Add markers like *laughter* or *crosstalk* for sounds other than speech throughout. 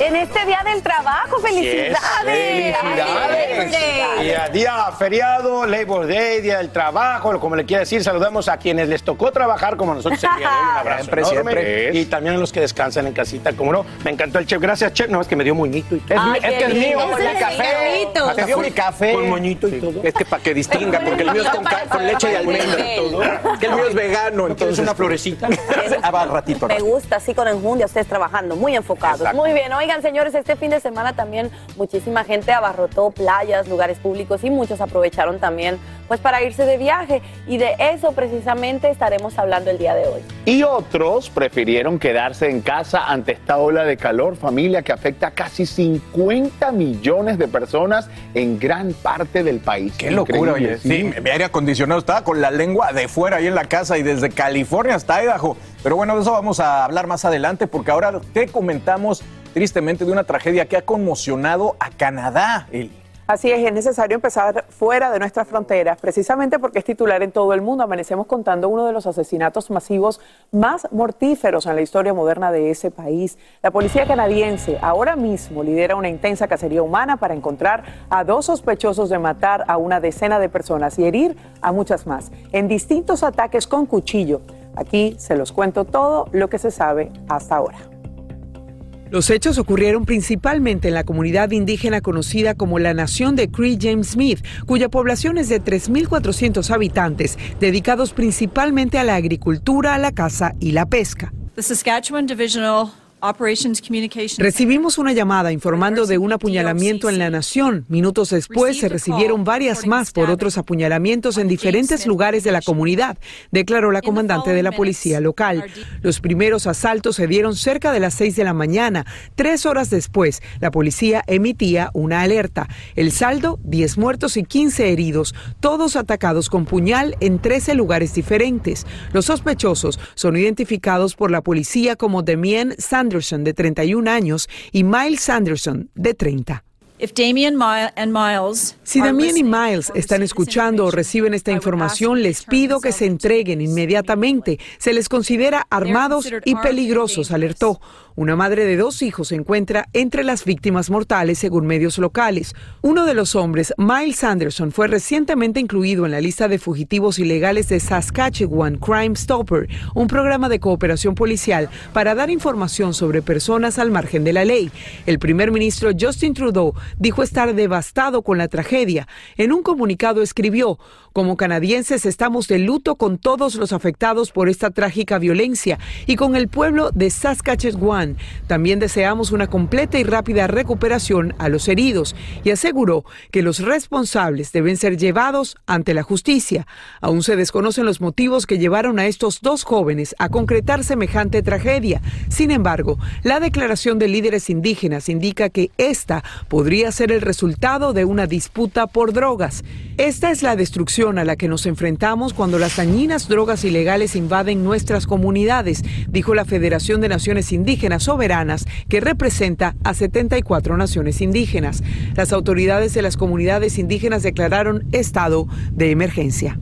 en este Día del Trabajo. ¡Felicidades! ¡Felicidades! Día, día feriado, Labor Day, Día del Trabajo, como le quiera decir, saludamos a quienes les tocó trabajar como nosotros el día de hoy. Un *laughs* abrazo Siempre, enorme. siempre. Y también a los que descansan en casita, como no. Me encantó el chef. Gracias, chef. No, es que me dio moñito y todo. Es, mi- es que es mío, qué café. Te dio mi café. Con moñito y todo. Es que para que distinga, porque el mío es con, leche de almendra. Que el mío es vegano, ¿No quieres entonces. una florecita? *laughs* Ah, va, ratito. Me gusta, así con enjundia, ustedes trabajando, muy enfocados. Exacto. Muy bien, oigan señores, este fin de semana también muchísima gente abarrotó playas, lugares públicos y muchos aprovecharon también pues para irse de viaje. Y de eso precisamente estaremos hablando el día de hoy. Y otros prefirieron quedarse en casa ante esta ola de calor, familia, que afecta a casi 50 millones de personas en gran parte del país. Qué locura, oye. Sí, mi aire acondicionado estaba con la lengua de fuera ahí en la casa y desde California hasta Idaho. Pero bueno, de eso vamos a hablar más adelante porque ahora te comentamos tristemente de una tragedia que ha conmocionado a Canadá. Así es, es necesario empezar fuera de nuestras fronteras, precisamente porque es titular en todo el mundo. Amanecemos contando uno de los asesinatos masivos más mortíferos en la historia moderna de ese país. La policía canadiense ahora mismo lidera una intensa cacería humana para encontrar a dos sospechosos de matar a una decena de personas y herir a muchas más en distintos ataques con cuchillo. Aquí se los cuento todo lo que se sabe hasta ahora. Los hechos ocurrieron principalmente en la comunidad indígena conocida como la Nación de Cree James Smith, cuya población es de 3.400 habitantes, dedicados principalmente a la agricultura, la caza y la pesca. The Saskatchewan. Recibimos una llamada informando de un apuñalamiento en la nación. Minutos después se recibieron varias más por otros apuñalamientos en diferentes lugares de la comunidad, declaró la comandante de la policía local. Los primeros asaltos se dieron cerca de las 6 de la mañana. Tres horas después, la policía emitía una alerta. El saldo, 10 muertos y 15 heridos, todos atacados con puñal en 13 lugares diferentes. Los sospechosos son identificados por la policía como Damien Sanderson, de 31 años, y Miles Sanderson, de 30. If Damien Mi- and Miles Si are Damien y listening Miles or están escuchando o information, reciben esta I would ask información, les pido que se entreguen inmediatamente. Se les considera armados considered y armed and peligrosos, dangerous. alertó. Una madre de dos hijos se encuentra entre las víctimas mortales, según medios locales. Uno de los hombres, Miles Sanderson, fue recientemente incluido en la lista de fugitivos ilegales de Saskatchewan Crime Stopper, un programa de cooperación policial para dar información sobre personas al margen de la ley. El primer ministro Justin Trudeau dijo estar devastado con la tragedia. En un comunicado escribió, como canadienses estamos de luto con todos los afectados por esta trágica violencia y con el pueblo de Saskatchewan. También deseamos una completa y rápida recuperación a los heridos y aseguró que los responsables deben ser llevados ante la justicia. Aún se desconocen los motivos que llevaron a estos dos jóvenes a concretar semejante tragedia. Sin embargo, la declaración de líderes indígenas indica que esta podría ser el resultado de una disputa por drogas. Esta es la destrucción a la que nos enfrentamos cuando las dañinas drogas ilegales invaden nuestras comunidades, dijo la Federación de Naciones Indígenas Soberanas, que representa a 74 naciones indígenas. Las autoridades de las comunidades indígenas declararon estado de emergencia.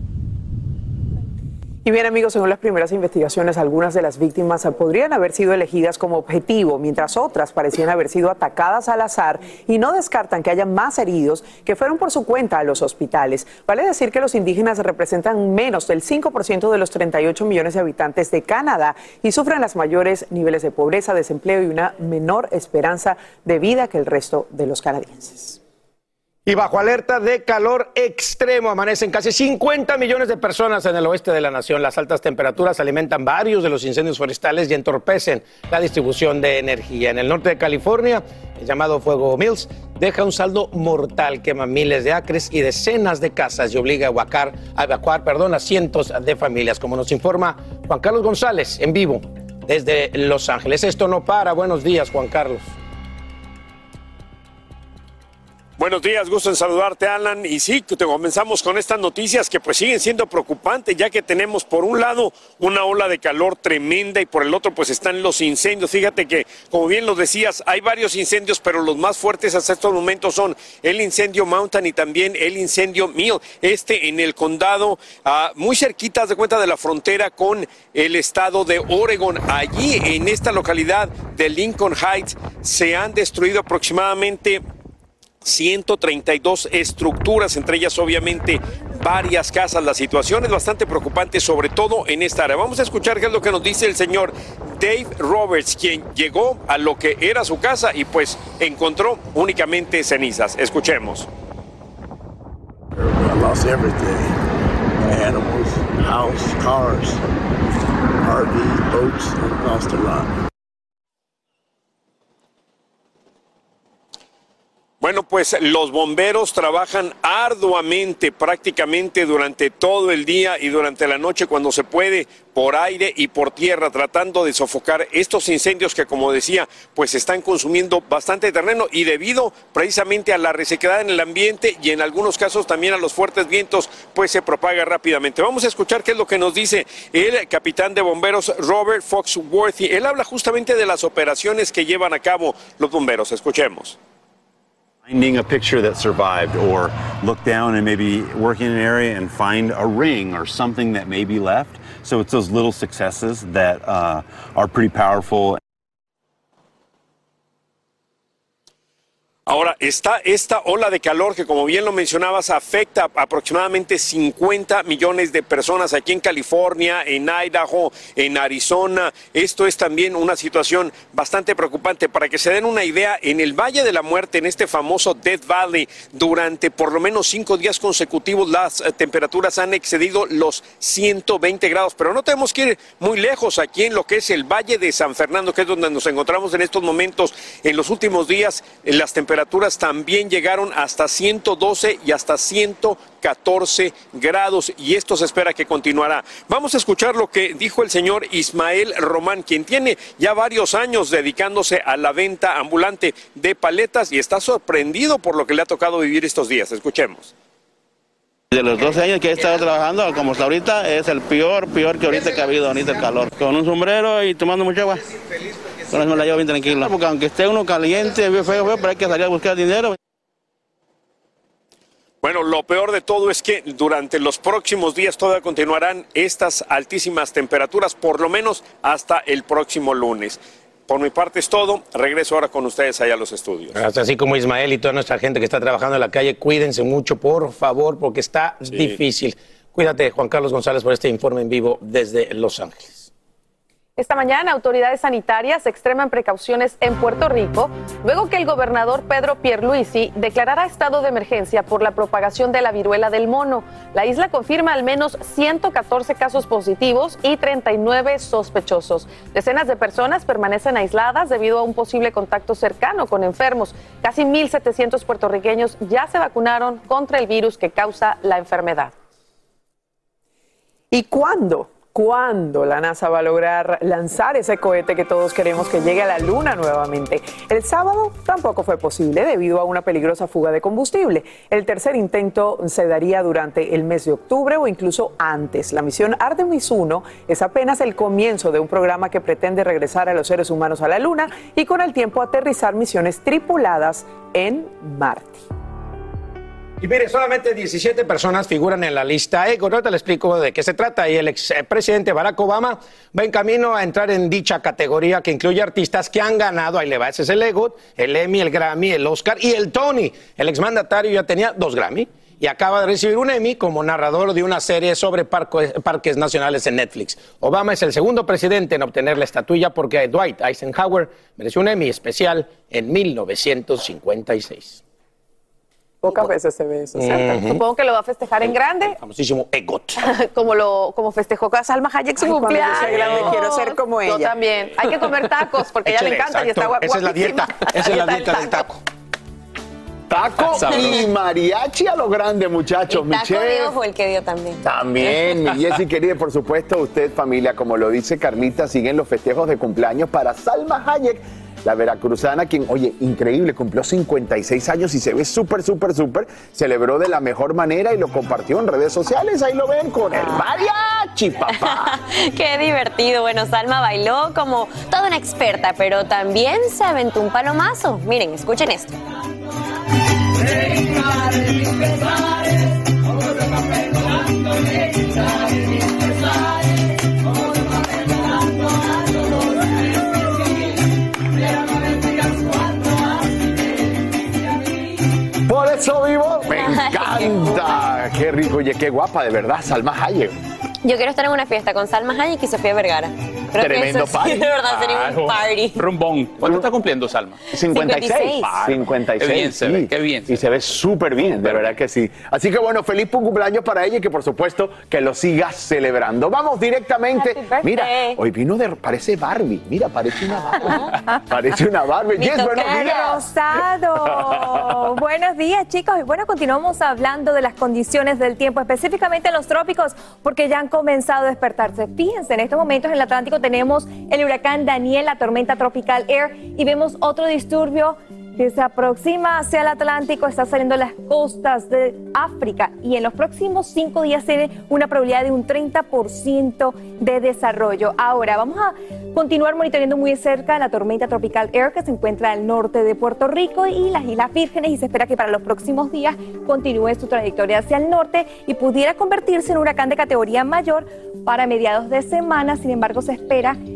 Y bien amigos, según las primeras investigaciones, algunas de las víctimas podrían haber sido elegidas como objetivo, mientras otras parecían haber sido atacadas al azar y no descartan que haya más heridos que fueron por su cuenta a los hospitales. Vale decir que los indígenas representan menos del 5% de los 38 millones de habitantes de Canadá y sufren los mayores niveles de pobreza, desempleo y una menor esperanza de vida que el resto de los canadienses. Y bajo alerta de calor extremo amanecen casi 50 millones de personas en el oeste de la nación. Las altas temperaturas alimentan varios de los incendios forestales y entorpecen la distribución de energía. En el norte de California, el llamado Fuego Mills deja un saldo mortal, quema miles de acres y decenas de casas y obliga a evacuar, a, evacuar, perdón, a cientos de familias, como nos informa Juan Carlos González en vivo desde Los Ángeles. Esto no para. Buenos días, Juan Carlos. Buenos días, gusto en saludarte, Alan. Y sí, te comenzamos con estas noticias que pues siguen siendo preocupantes, ya que tenemos por un lado una ola de calor tremenda y por el otro pues están los incendios. Fíjate que, como bien lo decías, hay varios incendios, pero los más fuertes hasta estos momentos son el incendio Mountain y también el incendio Mill, este en el condado, ah, muy cerquita de cuenta de la frontera con el estado de Oregon. Allí, en esta localidad de Lincoln Heights, se han destruido aproximadamente 132 estructuras, entre ellas obviamente varias casas. La situación es bastante preocupante, sobre todo en esta área. Vamos a escuchar qué es lo que nos dice el señor Dave Roberts, quien llegó a lo que era su casa y pues encontró únicamente cenizas. Escuchemos. Bueno, pues los bomberos trabajan arduamente, prácticamente durante todo el día y durante la noche cuando se puede, por aire y por tierra, tratando de sofocar estos incendios que, como decía, pues están consumiendo bastante terreno y debido precisamente a la resequedad en el ambiente y en algunos casos también a los fuertes vientos, pues se propaga rápidamente. Vamos a escuchar qué es lo que nos dice el capitán de bomberos Robert Foxworthy. Él habla justamente de las operaciones que llevan a cabo los bomberos. Escuchemos. Finding a picture that survived, or look down and maybe work in an area and find a ring or something that may be left. So it's those little successes that uh, are pretty powerful. Ahora, está esta ola de calor que, como bien lo mencionabas, afecta a aproximadamente 50 millones de personas aquí en California, en Idaho, en Arizona. Esto es también una situación bastante preocupante. Para que se den una idea, en el Valle de la Muerte, en este famoso Death Valley, durante por lo menos cinco días consecutivos, las eh, temperaturas han excedido los 120 grados. Pero no tenemos que ir muy lejos aquí en lo que es el Valle de San Fernando, que es donde nos encontramos en estos momentos. En los últimos días, las temperaturas temperaturas también llegaron hasta 112 y hasta 114 grados y esto se espera que continuará. Vamos a escuchar lo que dijo el señor Ismael Román, quien tiene ya varios años dedicándose a la venta ambulante de paletas y está sorprendido por lo que le ha tocado vivir estos días. Escuchemos. De los 12 años que he estado trabajando, como hasta ahorita, es el peor, peor que ahorita que ha habido, ahorita el calor. Con un sombrero y tomando mucha agua. Con eso me la llevo bien tranquila. Porque aunque esté uno caliente, feo, feo, pero hay que salir a buscar dinero. Bueno, lo peor de todo es que durante los próximos días todavía continuarán estas altísimas temperaturas, por lo menos hasta el próximo lunes. Por mi parte es todo. Regreso ahora con ustedes allá a los estudios. Así como Ismael y toda nuestra gente que está trabajando en la calle, cuídense mucho, por favor, porque está difícil. Cuídate, Juan Carlos González, por este informe en vivo desde Los Ángeles. Esta mañana, autoridades sanitarias extreman precauciones en Puerto Rico luego que el gobernador Pedro Pierluisi declarara estado de emergencia por la propagación de la viruela del mono. La isla confirma al menos 114 casos positivos y 39 sospechosos. Decenas de personas permanecen aisladas debido a un posible contacto cercano con enfermos. Casi 1.700 puertorriqueños ya se vacunaron contra el virus que causa la enfermedad. ¿Y cuándo? Cuándo la NASA va a lograr lanzar ese cohete que todos queremos que llegue a la Luna nuevamente. El sábado tampoco fue posible debido a una peligrosa fuga de combustible. El tercer intento se daría durante el mes de octubre o incluso antes. La misión Artemis 1 es apenas el comienzo de un programa que pretende regresar a los seres humanos a la Luna y con el tiempo aterrizar misiones tripuladas en Marte. Y mire, solamente 17 personas figuran en la lista EGOT. Ahorita le explico de qué se trata. Y el expresidente Barack Obama va en camino a entrar en dicha categoría que incluye artistas que han ganado, ahí le va, ese es el EGOT, el Emmy, el Grammy, el Oscar y el Tony. El exmandatario ya tenía dos Grammy y acaba de recibir un Emmy como narrador de una serie sobre parques nacionales en Netflix. Obama es el segundo presidente en obtener la estatuilla porque Dwight Eisenhower mereció un Emmy especial en 1956. Pocas veces se ve eso. Exacto. Supongo que lo va a festejar en grande. Famosísimo EGOT. *laughs* como lo como festejó con Salma Hayek su Ay, yo cumpleaños. sea grande quiero ser como ella. Yo también. Hay que comer tacos porque a ella le encanta y está exacto. guapa. Esa es la dieta. Esa es la dieta del taco. Taco y mariachi a lo grande, muchachos. Taco Michelle. de ojo el que dio también. También, mi Jessy querida, por supuesto, usted, familia, como lo dice Carlita, siguen los festejos de cumpleaños para Salma Hayek, la veracruzana, quien, oye, increíble, cumplió 56 años y se ve súper, súper, súper. Celebró de la mejor manera y lo compartió en redes sociales. Ahí lo ven con el mariachi, papá. *laughs* Qué divertido. Bueno, Salma bailó como toda una experta, pero también se aventó un palomazo. Miren, escuchen esto. Eso vivo, me *laughs* encanta. Qué rico, oye, qué guapa, de verdad, Salma Hayek. Yo quiero estar en una fiesta con Salma Hayek y Sofía Vergara. Creo que Tremendo eso sí, party. *laughs* de verdad sería un party. Rumbón. ¿Cuánto está cumpliendo Salma? 56. 56. 56. Qué bien se sí. ve, qué bien se Y se ve súper bien, de verdad que sí. Así que bueno, feliz cumpleaños para ella y que por supuesto que lo sigas celebrando. Vamos directamente. Mira, hoy vino de. Parece Barbie. Mira, parece una Barbie. parece una Barbie. Yes, buenos días. Rosado. *laughs* Buenos días, chicos. Y bueno, continuamos hablando de las condiciones del tiempo, específicamente en los trópicos, porque ya han comenzado a despertarse. Fíjense, en estos momentos en el Atlántico tenemos el huracán Daniel, la tormenta tropical Air, y vemos otro disturbio que se aproxima hacia el Atlántico, está saliendo las costas de África y en los próximos cinco días tiene una probabilidad de un 30% de desarrollo. Ahora, vamos a continuar monitoreando muy cerca la tormenta tropical Air que se encuentra al norte de Puerto Rico y las Islas Vírgenes y se espera que para los próximos días continúe su trayectoria hacia el norte y pudiera convertirse en un huracán de categoría mayor para mediados de semana. Sin embargo, se espera que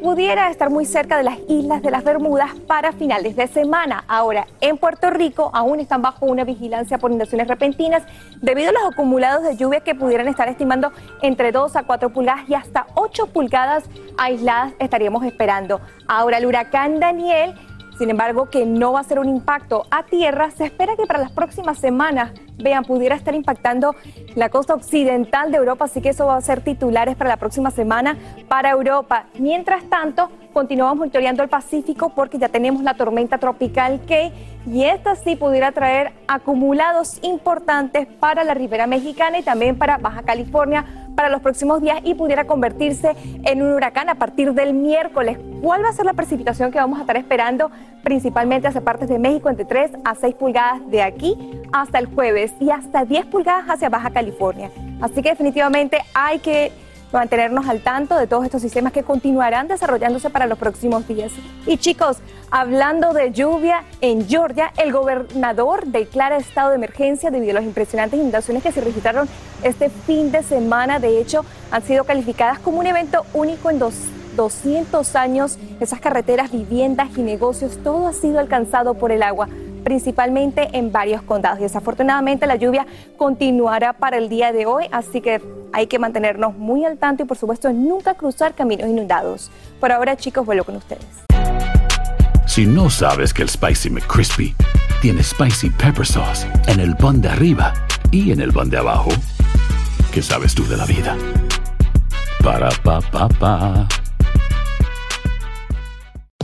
pudiera estar muy cerca de las islas de las Bermudas para finales de semana. Ahora, en Puerto Rico aún están bajo una vigilancia por inundaciones repentinas debido a los acumulados de lluvia que pudieran estar estimando entre 2 a 4 pulgadas y hasta 8 pulgadas aisladas estaríamos esperando. Ahora, el huracán Daniel sin embargo, que no va a ser un impacto a tierra, se espera que para las próximas semanas, vean, pudiera estar impactando la costa occidental de Europa, así que eso va a ser titulares para la próxima semana para Europa. Mientras tanto, continuamos monitoreando el Pacífico porque ya tenemos la tormenta tropical Key y esta sí pudiera traer acumulados importantes para la ribera mexicana y también para Baja California para los próximos días y pudiera convertirse en un huracán a partir del miércoles. ¿Cuál va a ser la precipitación que vamos a estar esperando? Principalmente hacia partes de México, entre 3 a 6 pulgadas de aquí hasta el jueves y hasta 10 pulgadas hacia Baja California. Así que definitivamente hay que mantenernos al tanto de todos estos sistemas que continuarán desarrollándose para los próximos días. Y chicos, hablando de lluvia, en Georgia el gobernador declara estado de emergencia debido a las impresionantes inundaciones que se registraron este fin de semana. De hecho, han sido calificadas como un evento único en dos 200 años, esas carreteras, viviendas y negocios, todo ha sido alcanzado por el agua, principalmente en varios condados. Y desafortunadamente la lluvia continuará para el día de hoy, así que hay que mantenernos muy al tanto y por supuesto nunca cruzar caminos inundados. Por ahora chicos, vuelo con ustedes. Si no sabes que el Spicy McCrispy tiene Spicy Pepper Sauce en el pan de arriba y en el pan de abajo, ¿qué sabes tú de la vida? Para, pa, pa, pa.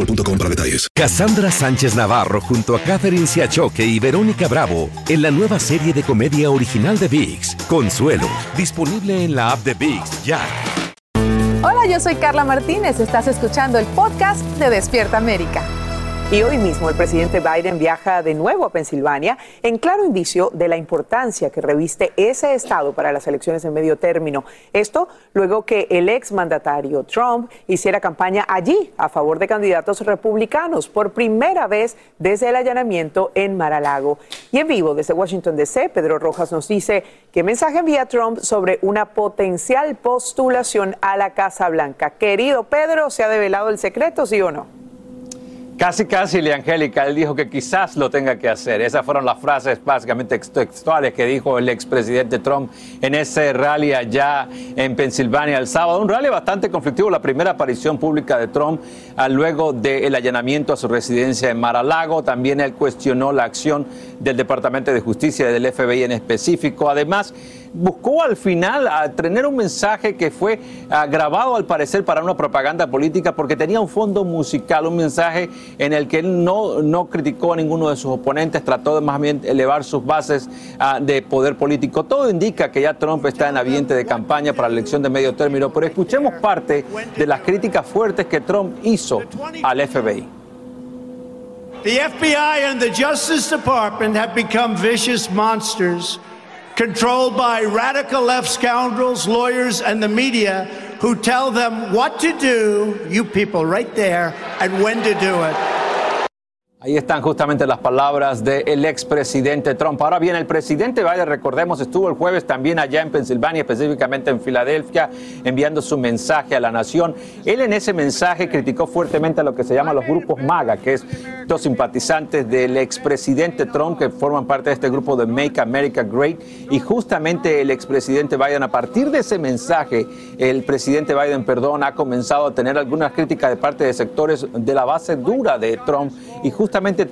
boostmobile.com para detalles. Cassandra Sánchez Navarro junto a Catherine Siachoque y Verónica Bravo en la nueva serie de comedia original de VIX, Consuelo, disponible en la app de VIX ya. Hola, yo soy Carla Martínez. Estás escuchando el podcast de Despierta América. Y hoy mismo el presidente Biden viaja de nuevo a Pensilvania en claro indicio de la importancia que reviste ese estado para las elecciones en medio término. Esto luego que el exmandatario Trump hiciera campaña allí a favor de candidatos republicanos por primera vez desde el allanamiento en Mar-a-Lago. Y en vivo desde Washington DC, Pedro Rojas nos dice qué mensaje envía Trump sobre una potencial postulación a la Casa Blanca. Querido Pedro, ¿se ha develado el secreto, sí o no? Casi, casi, Angélica, él dijo que quizás lo tenga que hacer. Esas fueron las frases básicamente textuales que dijo el expresidente Trump en ese rally allá en Pensilvania el sábado. Un rally bastante conflictivo, la primera aparición pública de Trump ah, luego del allanamiento a su residencia en Mar-a-Lago. También él cuestionó la acción del Departamento de Justicia y del FBI en específico. Además, buscó al final a tener un mensaje que fue grabado al parecer para una propaganda política porque tenía un fondo musical, un mensaje en el que él no, no criticó a ninguno de sus oponentes, trató de más bien elevar sus bases ah, de poder político. Todo indica que ya Trump está en ambiente de campaña para la elección de medio término, pero escuchemos parte de las críticas fuertes que Trump hizo al FBI. The FBI and the Justice Department have become vicious monsters controlled by radical left scoundrels, lawyers, and the media who tell them what to do, you people right there, and when to do it. Ahí están justamente las palabras del expresidente Trump. Ahora bien, el presidente Biden, recordemos, estuvo el jueves también allá en Pensilvania, específicamente en Filadelfia, enviando su mensaje a la nación. Él en ese mensaje criticó fuertemente a lo que se llama los grupos MAGA, que es los simpatizantes del expresidente Trump que forman parte de este grupo de Make America Great. Y justamente el expresidente Biden, a partir de ese mensaje, el presidente Biden, perdón, ha comenzado a tener algunas críticas de parte de sectores de la base dura de Trump y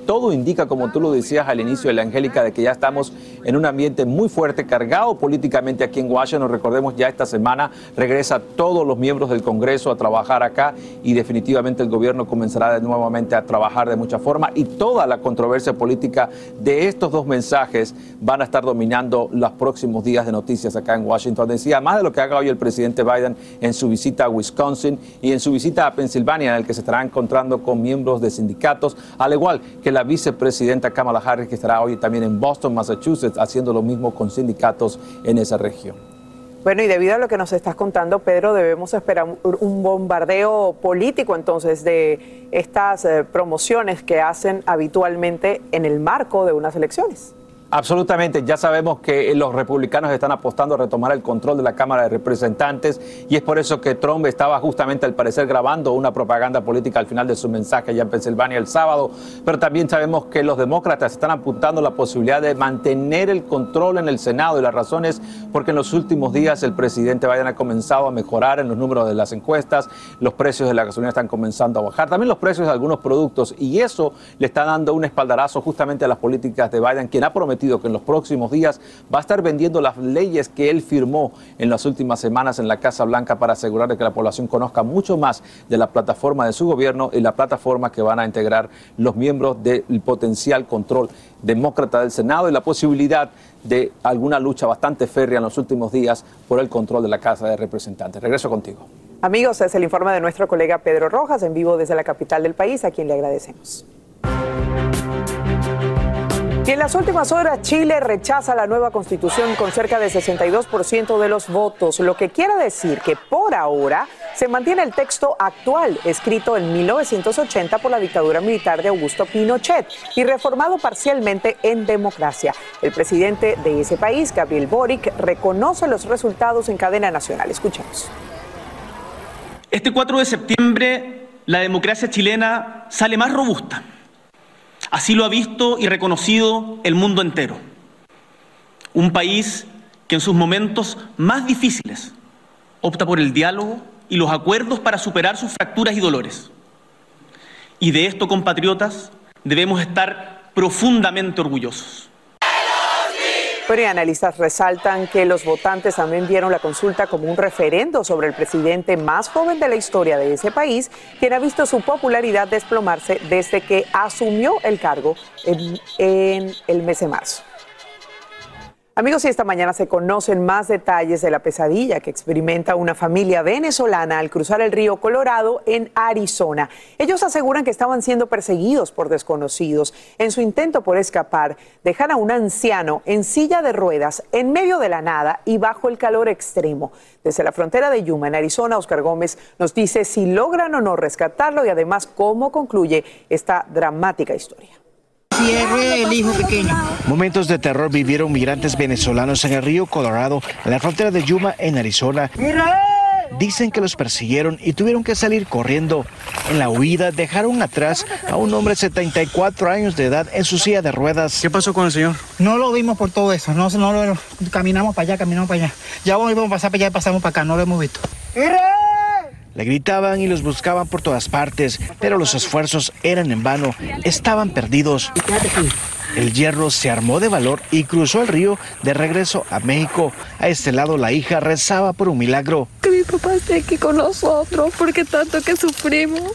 todo indica, como tú lo decías al inicio de la Angélica, de que ya estamos en un ambiente muy fuerte, cargado políticamente aquí en Washington. Recordemos, ya esta semana regresa todos los miembros del Congreso a trabajar acá y definitivamente el gobierno comenzará de nuevamente a trabajar de mucha forma y toda la controversia política de estos dos mensajes van a estar dominando los próximos días de noticias acá en Washington. Decía, más de lo que haga hoy el presidente Biden en su visita a Wisconsin y en su visita a Pensilvania, en el que se estará encontrando con miembros de sindicatos, al igual que la vicepresidenta Kamala Harris, que estará hoy también en Boston, Massachusetts, haciendo lo mismo con sindicatos en esa región. Bueno, y debido a lo que nos estás contando, Pedro, debemos esperar un bombardeo político entonces de estas eh, promociones que hacen habitualmente en el marco de unas elecciones. Absolutamente, ya sabemos que los republicanos están apostando a retomar el control de la Cámara de Representantes y es por eso que Trump estaba justamente al parecer grabando una propaganda política al final de su mensaje allá en Pensilvania el sábado, pero también sabemos que los demócratas están apuntando la posibilidad de mantener el control en el Senado y la razón es porque en los últimos días el presidente Biden ha comenzado a mejorar en los números de las encuestas, los precios de la gasolina están comenzando a bajar, también los precios de algunos productos y eso le está dando un espaldarazo justamente a las políticas de Biden, quien ha prometido que en los próximos días va a estar vendiendo las leyes que él firmó en las últimas semanas en la Casa Blanca para asegurar que la población conozca mucho más de la plataforma de su gobierno y la plataforma que van a integrar los miembros del potencial control demócrata del Senado y la posibilidad de alguna lucha bastante férrea en los últimos días por el control de la Casa de Representantes. Regreso contigo. Amigos, es el informe de nuestro colega Pedro Rojas en vivo desde la capital del país, a quien le agradecemos. Y en las últimas horas, Chile rechaza la nueva constitución con cerca de 62% de los votos, lo que quiere decir que por ahora se mantiene el texto actual, escrito en 1980 por la dictadura militar de Augusto Pinochet y reformado parcialmente en democracia. El presidente de ese país, Gabriel Boric, reconoce los resultados en cadena nacional. Escuchemos. Este 4 de septiembre la democracia chilena sale más robusta. Así lo ha visto y reconocido el mundo entero. Un país que en sus momentos más difíciles opta por el diálogo y los acuerdos para superar sus fracturas y dolores. Y de esto, compatriotas, debemos estar profundamente orgullosos. Pero y analistas resaltan que los votantes también vieron la consulta como un referendo sobre el presidente más joven de la historia de ese país, quien ha visto su popularidad desplomarse desde que asumió el cargo en el mes de marzo. Amigos, y esta mañana se conocen más detalles de la pesadilla que experimenta una familia venezolana al cruzar el río Colorado en Arizona. Ellos aseguran que estaban siendo perseguidos por desconocidos. En su intento por escapar, dejan a un anciano en silla de ruedas en medio de la nada y bajo el calor extremo. Desde la frontera de Yuma, en Arizona, Oscar Gómez nos dice si logran o no rescatarlo y además cómo concluye esta dramática historia. El hijo pequeño. Momentos de terror vivieron migrantes venezolanos en el río Colorado, en la frontera de Yuma, en Arizona. Dicen que los persiguieron y tuvieron que salir corriendo. En la huida dejaron atrás a un hombre de 74 años de edad en su silla de ruedas. ¿Qué pasó con el señor? No lo vimos por todo eso. No, no lo caminamos para allá, caminamos para allá. Ya vamos a pasar para allá y pasamos para acá. No lo hemos visto. Le gritaban y los buscaban por todas partes, pero los esfuerzos eran en vano. Estaban perdidos. El hierro se armó de valor y cruzó el río de regreso a México. A este lado la hija rezaba por un milagro. Que mi papá esté aquí con nosotros, porque tanto que sufrimos.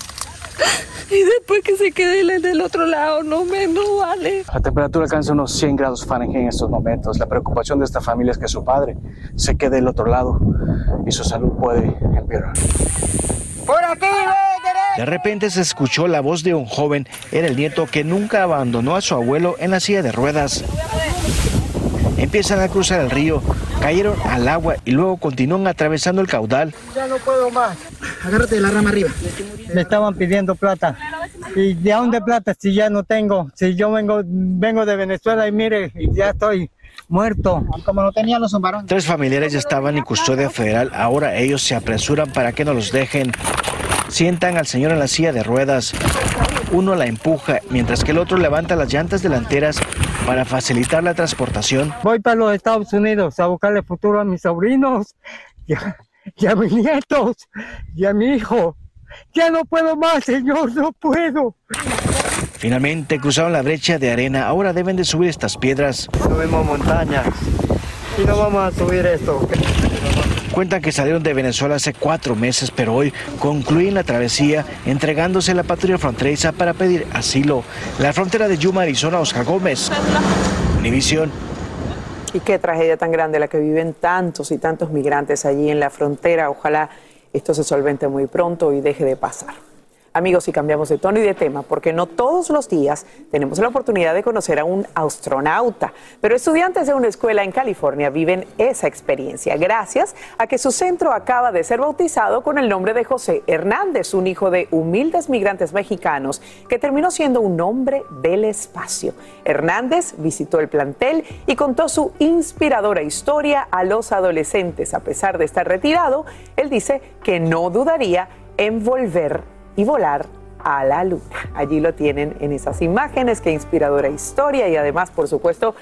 Y después que se quede del otro lado, no me no vale. La temperatura alcanza unos 100 grados Fahrenheit en estos momentos. La preocupación de esta familia es que su padre se quede del otro lado y su salud puede empeorar. ¡Por aquí, De repente se escuchó la voz de un joven. Era el nieto que nunca abandonó a su abuelo en la silla de ruedas. Empiezan a cruzar el río, cayeron al agua y luego continúan atravesando el caudal. Ya no puedo más. Agárrate de la rama arriba. Me estaban pidiendo plata. ¿Y de dónde plata si ya no tengo? Si yo vengo, vengo de Venezuela y mire, ya estoy muerto. Como no tenía los varones. Tres familiares ya estaban en custodia federal. Ahora ellos se apresuran para que no los dejen. Sientan al señor en la silla de ruedas. Uno la empuja, mientras que el otro levanta las llantas delanteras para facilitar la transportación. Voy para los Estados Unidos a buscarle futuro a mis sobrinos y a, y a mis nietos y a mi hijo. Ya no puedo más, señor, no puedo. Finalmente cruzaron la brecha de arena. Ahora deben de subir estas piedras. Subimos montañas y no vamos a subir esto. Cuentan que salieron de Venezuela hace cuatro meses, pero hoy concluyen la travesía entregándose a la patrulla fronteriza para pedir asilo. La frontera de Yuma, Arizona, Oscar Gómez. Univisión. Y qué tragedia tan grande la que viven tantos y tantos migrantes allí en la frontera. Ojalá esto se solvente muy pronto y deje de pasar. Amigos, y cambiamos de tono y de tema, porque no todos los días tenemos la oportunidad de conocer a un astronauta, pero estudiantes de una escuela en California viven esa experiencia gracias a que su centro acaba de ser bautizado con el nombre de José Hernández, un hijo de humildes migrantes mexicanos que terminó siendo un hombre del espacio. Hernández visitó el plantel y contó su inspiradora historia a los adolescentes. A pesar de estar retirado, él dice que no dudaría en volver y volar a la luna. Allí lo tienen en esas imágenes, qué inspiradora historia y además, por supuesto,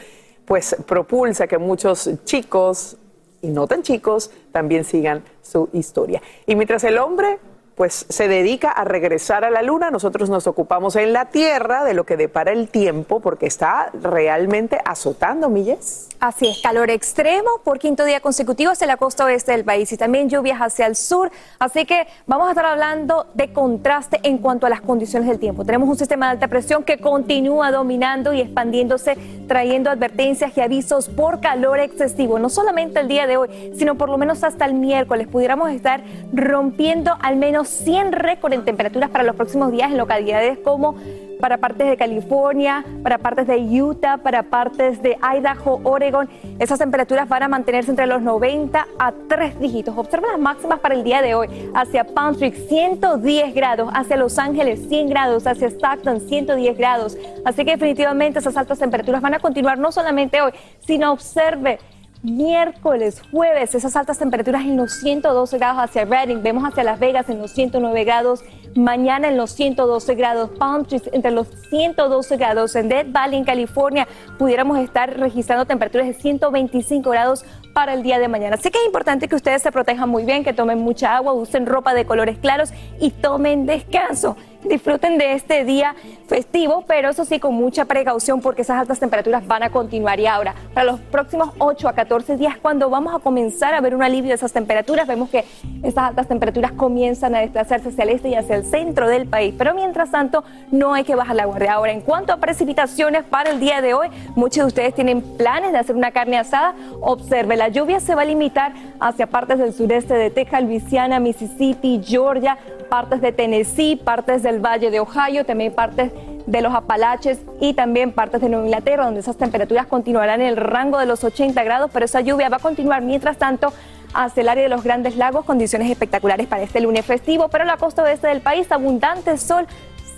pues propulsa que muchos chicos y no tan chicos también sigan su historia. Y mientras el hombre pues se dedica a regresar a la luna, nosotros nos ocupamos en la Tierra de lo que depara el tiempo porque está realmente azotando, Milles. Así es, calor extremo por quinto día consecutivo hacia la costa oeste del país y también lluvias hacia el sur. Así que vamos a estar hablando de contraste en cuanto a las condiciones del tiempo. Tenemos un sistema de alta presión que continúa dominando y expandiéndose, trayendo advertencias y avisos por calor excesivo. No solamente el día de hoy, sino por lo menos hasta el miércoles. Pudiéramos estar rompiendo al menos 100 récords en temperaturas para los próximos días en localidades como para partes de California, para partes de Utah, para partes de Idaho, Oregon. Esas temperaturas van a mantenerse entre los 90 a 3 dígitos. Observa las máximas para el día de hoy. Hacia Palm Street 110 grados, hacia Los Ángeles 100 grados, hacia Stockton 110 grados. Así que definitivamente esas altas temperaturas van a continuar no solamente hoy, sino observe miércoles, jueves, esas altas temperaturas en los 112 grados hacia Reading, vemos hacia Las Vegas en los 109 grados, mañana en los 112 grados, Palm Trees entre los 112 grados, en Death Valley en California pudiéramos estar registrando temperaturas de 125 grados para el día de mañana. Así que es importante que ustedes se protejan muy bien, que tomen mucha agua, usen ropa de colores claros y tomen descanso. Disfruten de este día festivo, pero eso sí con mucha precaución porque esas altas temperaturas van a continuar. Y ahora, para los próximos 8 a 14 días, cuando vamos a comenzar a ver un alivio de esas temperaturas, vemos que esas altas temperaturas comienzan a desplazarse hacia el este y hacia el centro del país. Pero mientras tanto, no hay que bajar la guardia. Ahora, en cuanto a precipitaciones para el día de hoy, muchos de ustedes tienen planes de hacer una carne asada. Observe, la lluvia se va a limitar hacia partes del sureste de Texas, Luisiana, Mississippi, Georgia, partes de Tennessee, partes del Valle de Ohio, también partes de los Apalaches y también partes de Nueva Inglaterra, donde esas temperaturas continuarán en el rango de los 80 grados, pero esa lluvia va a continuar mientras tanto hacia el área de los Grandes Lagos, condiciones espectaculares para este lunes festivo, pero la costa oeste del país, abundante sol,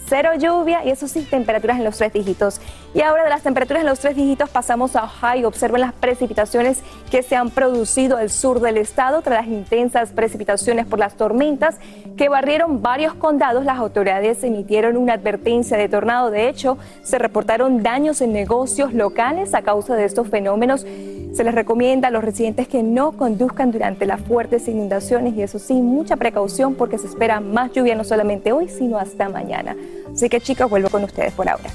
cero lluvia y eso sí, temperaturas en los tres dígitos. Y ahora de las temperaturas en los tres dígitos pasamos a Ohio. Observen las precipitaciones que se han producido al sur del estado tras las intensas precipitaciones por las tormentas que barrieron varios condados. Las autoridades emitieron una advertencia de tornado. De hecho, se reportaron daños en negocios locales a causa de estos fenómenos. Se les recomienda a los residentes que no conduzcan durante las fuertes inundaciones y eso sí, mucha precaución porque se espera más lluvia no solamente hoy, sino hasta mañana. Así que chicos, vuelvo con ustedes por ahora.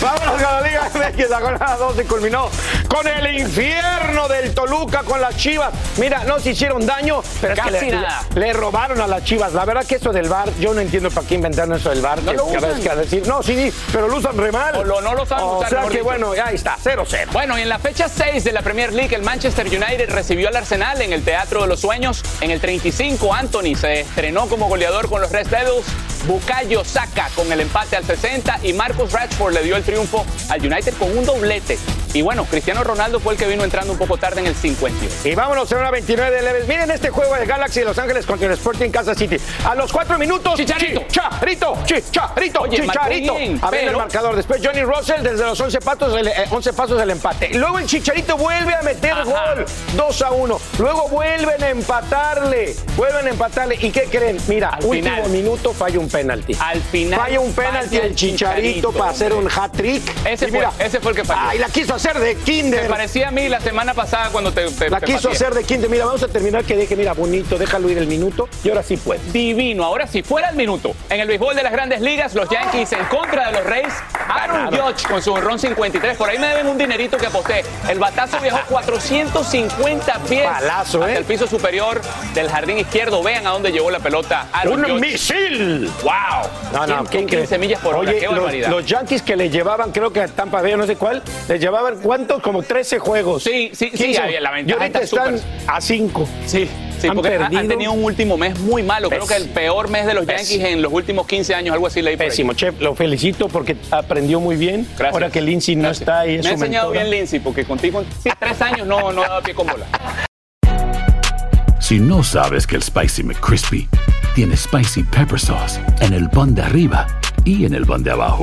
Vámonos con la Liga MX, la jornada 12 culminó con el infierno del Toluca con las Chivas. Mira, no se hicieron daño, pero es que Casi le, nada. le robaron a las Chivas. La verdad que eso del VAR, yo no entiendo para qué inventaron eso del VAR. No que, lo que a veces usan. que decir, no, sí, pero lo usan re mal. O lo- no lo saben O usar, sea mejor que dicho. bueno, ahí está, 0-0. Bueno, y en la fecha 6 de la Premier League, el Manchester United recibió al Arsenal en el Teatro de los Sueños. En el 35, Anthony se estrenó como goleador con los Red Devils. Bukayo Saka con el empate al 60 y Marcus Rashford le dio el triunfo al United con un doblete. Y bueno, Cristiano Ronaldo fue el que vino entrando un poco tarde en el 52. Y vámonos a una 29 de Leves. Miren este juego de Galaxy de Los Ángeles contra el Sporting Kansas City. A los cuatro minutos. Chicharito. Chicharito. Chicharito. Oye, Chicharito. bien, a ver el marcador. Después Johnny Russell desde los 11 pasos, el, eh, 11 pasos del empate. Luego el Chicharito vuelve a meter Ajá. gol. 2 a 1. Luego vuelven a empatarle. Vuelven a empatarle. ¿Y qué creen? Mira, Al último final. minuto falla un penalti. Al final. Falla un penalti el Chicharito para hacer un hat-trick. Ese Y fue, ese fue el que falló. Ay, la quiso hacer de Me kinder. parecía a mí la semana pasada cuando te, te- La te quiso pateé. hacer de quinto. Mira, vamos a terminar que deje, mira, bonito, déjalo ir el minuto. Y ahora sí puede. Divino. Ahora sí, fuera el minuto. En el béisbol de las grandes ligas, los Yankees en contra de los Rays. Aaron. Judge con su honrón 53. Por ahí me deben un dinerito que aposté. El batazo viajó 450 pies Balazo, hasta ¿eh? el piso superior del jardín izquierdo. Vean a dónde llegó la pelota. Aaron ¡Un misil! ¡Wow! No, no, 115 qué increíble. millas por hora. Oye, ¡Qué los, barbaridad! los Yankees que le llevaban, creo que a Tampa Bay, no sé cuál, les llevaban, ¿cuántos? Como 13 juegos. Sí, sí, sí, 15. había la Y ahorita está están súper. a 5. Sí, sí, Han porque han- perdido. han tenido un último mes muy malo. Creo que el peor mes de los Pésimo. Yankees en los últimos 15 años, algo así leí por ahí. Pésimo, chef. Lo felicito porque aprendió muy bien. Gracias. Ahora que Lindsay no Gracias. está ahí, es Me ha enseñado mentora. bien Lindsay, porque contigo sí, tres años no, no daba pie con bola. Si no sabes que el Spicy McCrispy tiene Spicy Pepper Sauce en el pan de arriba y en el pan de abajo,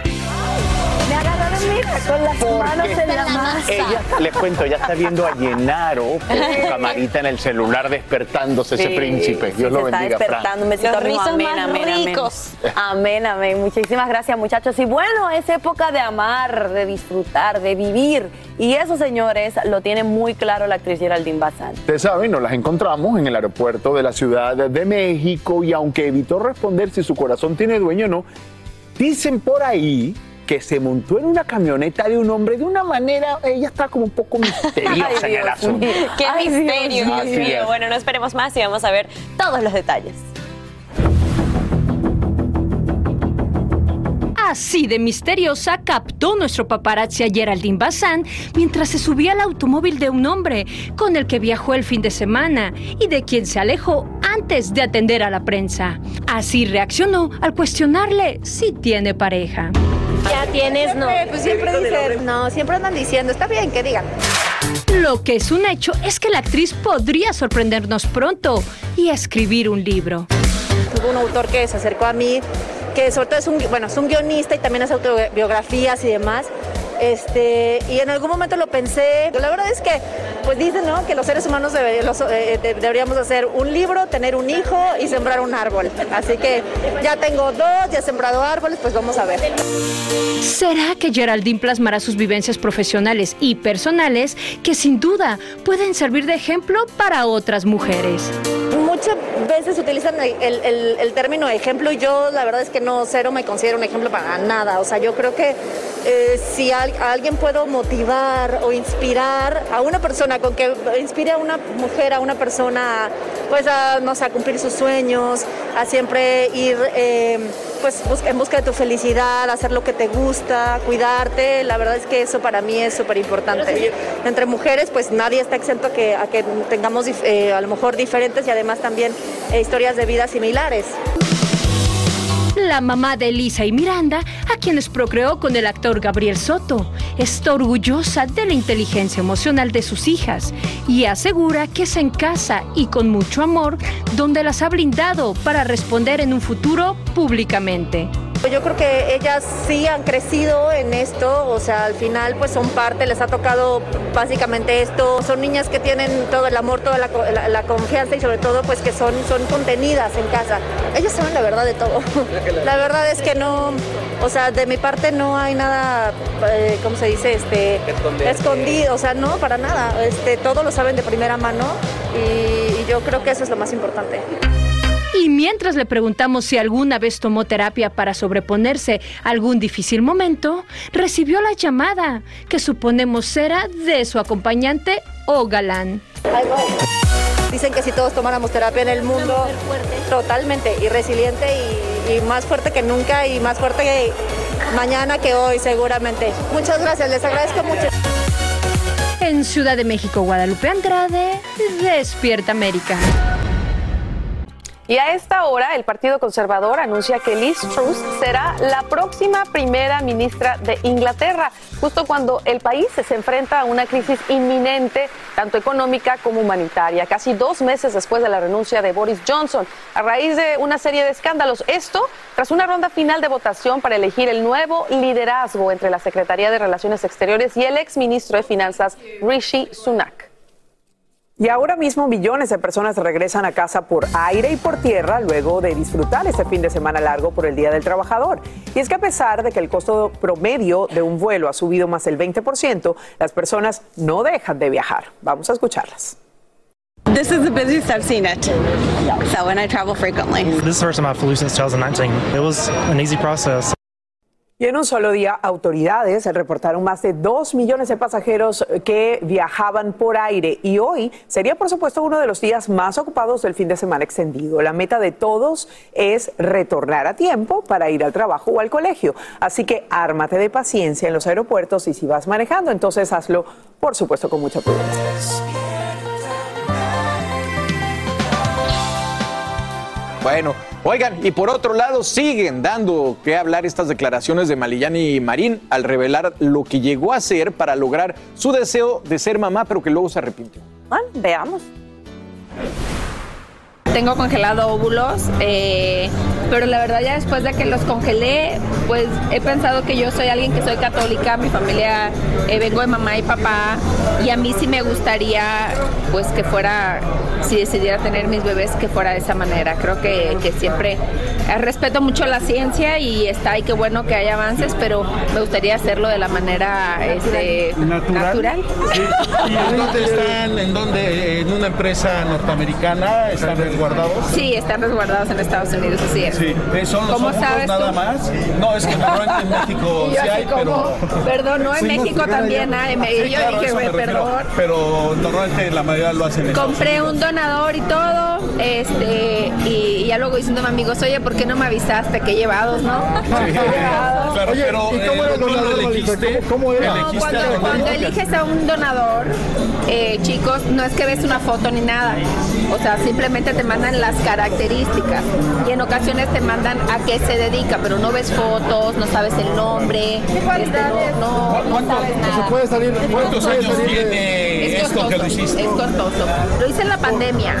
Con las manos en la masa. Ella, les cuento, ya está viendo a Llenaro con *laughs* su camarita en el celular despertándose ese Sí, príncipe. Dios sí, lo bendiga, está despertando. Un besito Los rizos Amén, más amén, amén. ricos. *laughs* Amén, amén. Muchísimas gracias, muchachos. Y bueno, es época de amar, de disfrutar, de vivir. Y eso, señores, lo tiene muy claro la actriz Geraldine Bazán. Ustedes saben, nos las encontramos en el aeropuerto de la Ciudad de México y aunque evitó responder si su corazón tiene dueño o no, dicen por ahí que se montó en una camioneta de un hombre de una manera, ella está como un poco misteriosa en el asunto. Qué Ay, misterio. Dios Así mío. es. Bueno, no esperemos más y vamos a ver todos los detalles. Así de misteriosa captó nuestro paparazzi a Geraldine Bazán mientras se subía al automóvil de un hombre con el que viajó el fin de semana y de quien se alejó antes de atender a la prensa. Así reaccionó al cuestionarle si tiene pareja. Ya tienes, no. Pues siempre dicen, no, siempre andan diciendo, está bien que digan. Lo que es un hecho es que la actriz podría sorprendernos pronto y escribir un libro. Hubo un autor que se acercó a mí, que sobre todo es un, bueno, es un guionista y también hace autobiografías y demás. Este, y en algún momento lo pensé. La verdad es que, pues dicen, ¿no? Que los seres humanos debe- los, eh, de- deberíamos hacer un libro, tener un hijo y sembrar un árbol. Así que ya tengo dos, ya he sembrado árboles, pues vamos a ver. ¿Será que Geraldine plasmará sus vivencias profesionales y personales que sin duda pueden servir de ejemplo para otras mujeres? Muchas veces utilizan el- el término ejemplo y yo la verdad es que no, cero me considero un ejemplo para nada. O sea, yo creo que eh, si a alguien puedo motivar o inspirar a una persona, con que inspire a una mujer, a una persona, pues a, no sé, a cumplir sus sueños, a siempre ir eh, pues en busca de tu felicidad, hacer lo que te gusta, cuidarte, la verdad es que eso para mí es súper importante. Entre mujeres, pues nadie está exento a que, a que tengamos eh, a lo mejor diferentes y además también historias de vida similares. La mamá de Elisa y Miranda, a quienes procreó con el actor Gabriel Soto, está orgullosa de la inteligencia emocional de sus hijas y asegura que es en casa y con mucho amor donde las ha blindado para responder en un futuro públicamente. Yo creo que ellas sí han crecido en esto, o sea, al final pues son parte, les ha tocado básicamente esto, son niñas que tienen todo el amor, toda la, la- la confianza y sobre todo pues que son, son contenidas en casa. Ellas saben la verdad de todo. *laughs* La verdad es que no, o sea, de mi parte no hay nada, eh, ¿cómo se dice? Este, escondido, o sea, no, para nada. Este, todo lo saben de primera mano y- y yo creo que eso es lo más importante. Y mientras le preguntamos si alguna vez tomó terapia para sobreponerse a algún difícil momento, recibió la llamada que suponemos era de su acompañante o galán. Dicen que si todos tomáramos terapia en el mundo, totalmente, y resiliente y, y más fuerte que nunca y más fuerte que mañana que hoy seguramente. Muchas gracias, les agradezco mucho. En Ciudad de México, Guadalupe Andrade, Despierta América. Y a esta hora, el Partido Conservador anuncia que Liz Truss será la próxima primera ministra de Inglaterra, justo cuando el país se enfrenta a una crisis inminente, tanto económica como humanitaria, casi dos meses después de la renuncia de Boris Johnson, a raíz de una serie de escándalos. Esto tras una ronda final de votación para elegir el nuevo liderazgo entre la Secretaría de Relaciones Exteriores y el exministro de Finanzas, Rishi Sunak. Y ahora mismo millones de personas regresan a casa por aire y por tierra luego de disfrutar este fin de semana largo por el Día del Trabajador. Y es que a pesar de que el costo promedio de un vuelo ha subido más del 20%, las personas no dejan de viajar. Vamos a escucharlas. This is the busiest I've seen it. So, and I travel frequently. This is the first time I flew since 2019. It was an easy process. Y en un solo día, autoridades reportaron más de 2 millones de pasajeros que viajaban por aire. Y hoy sería, por supuesto, uno de los días más ocupados del fin de semana extendido. La meta de todos es retornar a tiempo para ir al trabajo o al colegio. Así que ármate de paciencia en los aeropuertos y si vas manejando, entonces hazlo, por supuesto, con mucha prudencia. Bueno, oigan, y por otro lado siguen dando que hablar estas declaraciones de Malillani y Marín al revelar lo que llegó a hacer para lograr su deseo de ser mamá, pero que luego se arrepintió. Bueno, veamos. Tengo congelado óvulos, eh, pero la verdad ya después de que los congelé, pues he pensado que yo soy alguien que soy católica, mi familia eh, vengo de mamá y papá, y a mí sí me gustaría pues que fuera, si decidiera tener mis bebés, que fuera de esa manera. Creo que, que siempre eh, respeto mucho la ciencia y está y qué bueno que haya avances, pero me gustaría hacerlo de la manera este, natural. Sí. ¿Y en dónde están? ¿En dónde? ¿En una empresa norteamericana? ¿Están resguardados? Sí, están resguardados en Estados Unidos, así es. Sí. Eh, ¿Son los ¿Cómo sabes nada tú? más? No, es que en México *laughs* sí hay, pero... como, perdón, no, en Sí, México también hay. Me, Sí, yo claro, dije, güey, perdón. Pero normalmente la mayoría lo hacen en Estados Compré un donador y todo, este, y, y ya luego diciendo a amigos, oye, ¿por qué no me avisaste? Que llevados, ¿no? *laughs* Llevados. Claro, Oye, pero ¿y cómo eh, era el ¿tú lo donador, elegiste? Malika? ¿Cómo- era? No, ¿Elegiste cuando, cuando eliges a un donador, eh, chicos, no es que ves una foto ni nada. O sea, simplemente te mandan las características. Y en ocasiones te mandan a qué se dedica, pero no ves fotos, no sabes el nombre. este, no, no, no sabes nada. Se puede salir. ¿Cuántos puede años salir de- tiene Es esto que lo costoso, hiciste? es costoso. Lo hice en la pandemia.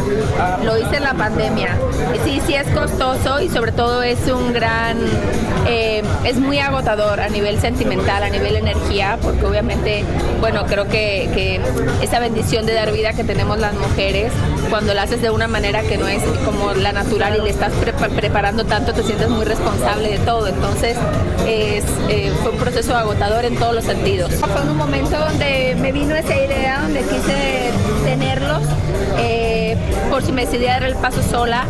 Lo hice en la pandemia. Sí, sí es costoso y sobre todo es un gran, eh, es muy agotador a nivel sentimental, a nivel energía, porque obviamente, bueno, creo que, que esa bendición de dar vida que tenemos las mujeres, cuando la haces de una manera que no es como la natural y le estás prepa- preparando tanto, te sientes muy responsable de todo. Entonces, es, eh, fue un proceso agotador en todos los sentidos. Fue en un momento donde me vino esa idea, donde quise tenerlos, eh, por si me decidía dar el paso sola.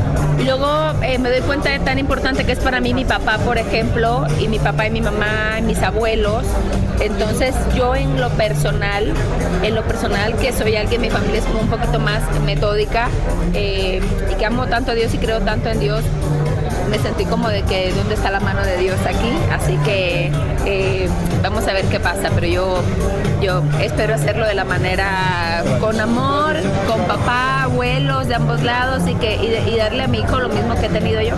Luego eh, me doy cuenta de tan importante que es para mí mi papá, por ejemplo, y mi papá y mi mamá, y mis abuelos. Entonces yo en lo personal, en lo personal que soy alguien, mi familia es como un poquito más metódica eh, y que amo tanto a Dios y creo tanto en Dios, me sentí como de que dónde está la mano de Dios aquí, así que eh, vamos a ver qué pasa, pero yo, yo espero hacerlo de la manera con amor, con papá, abuelos de ambos lados y, que, y, de- y darle a mi hijo lo mismo que he tenido yo.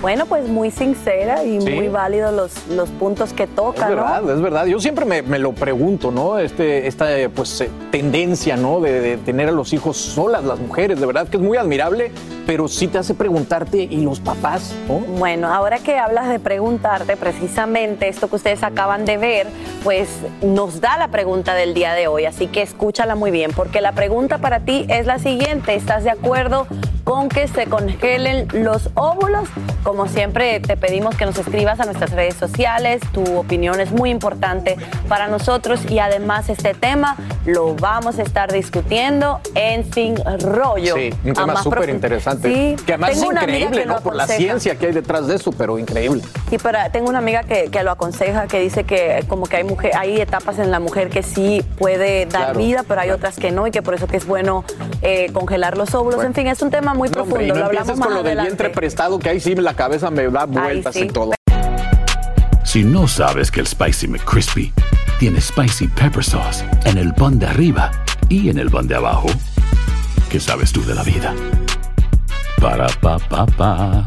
Bueno, pues muy sincera y Sí. muy válidos los, los puntos que toca, Es ¿no? verdad, es verdad. Yo siempre me, me lo pregunto, ¿no? Este, esta pues, eh, tendencia, ¿no? De, de tener a los hijos solas, las mujeres, de verdad que es muy admirable, pero sí te hace preguntarte, ¿y los papás? ¿no? Bueno, ahora que hablas de preguntarte, precisamente esto que ustedes acaban de ver, pues nos da la pregunta del día de hoy, así que escúchala muy bien, porque la pregunta para ti es la siguiente, ¿estás de acuerdo con que se congelen los óvulos? Como siempre, te pedimos que nos escribas a nuestras redes sociales, tu opinión es muy importante para nosotros y además este tema lo vamos a estar discutiendo en Sin Rollo. Sí, un tema súper profu- interesante. Sí, que además tengo es increíble, ¿no? Por la ciencia que hay detrás de eso, pero increíble. Sí, pero tengo una amiga que, que lo aconseja, que dice que como que hay mujer, hay etapas en la mujer que sí puede dar Claro, vida, pero hay otras que no, y que por eso que es bueno eh, congelar los óvulos. Bueno. En fin, es un tema muy No, profundo. hombre, y no lo hablamos más con lo del vientre prestado, que ahí sí la cabeza me da vueltas sí. y todo. Si no sabes que el Spicy McCrispy tiene Spicy Pepper Sauce en el pan de arriba y en el pan de abajo, ¿qué sabes tú de la vida? Para, pa, pa, pa.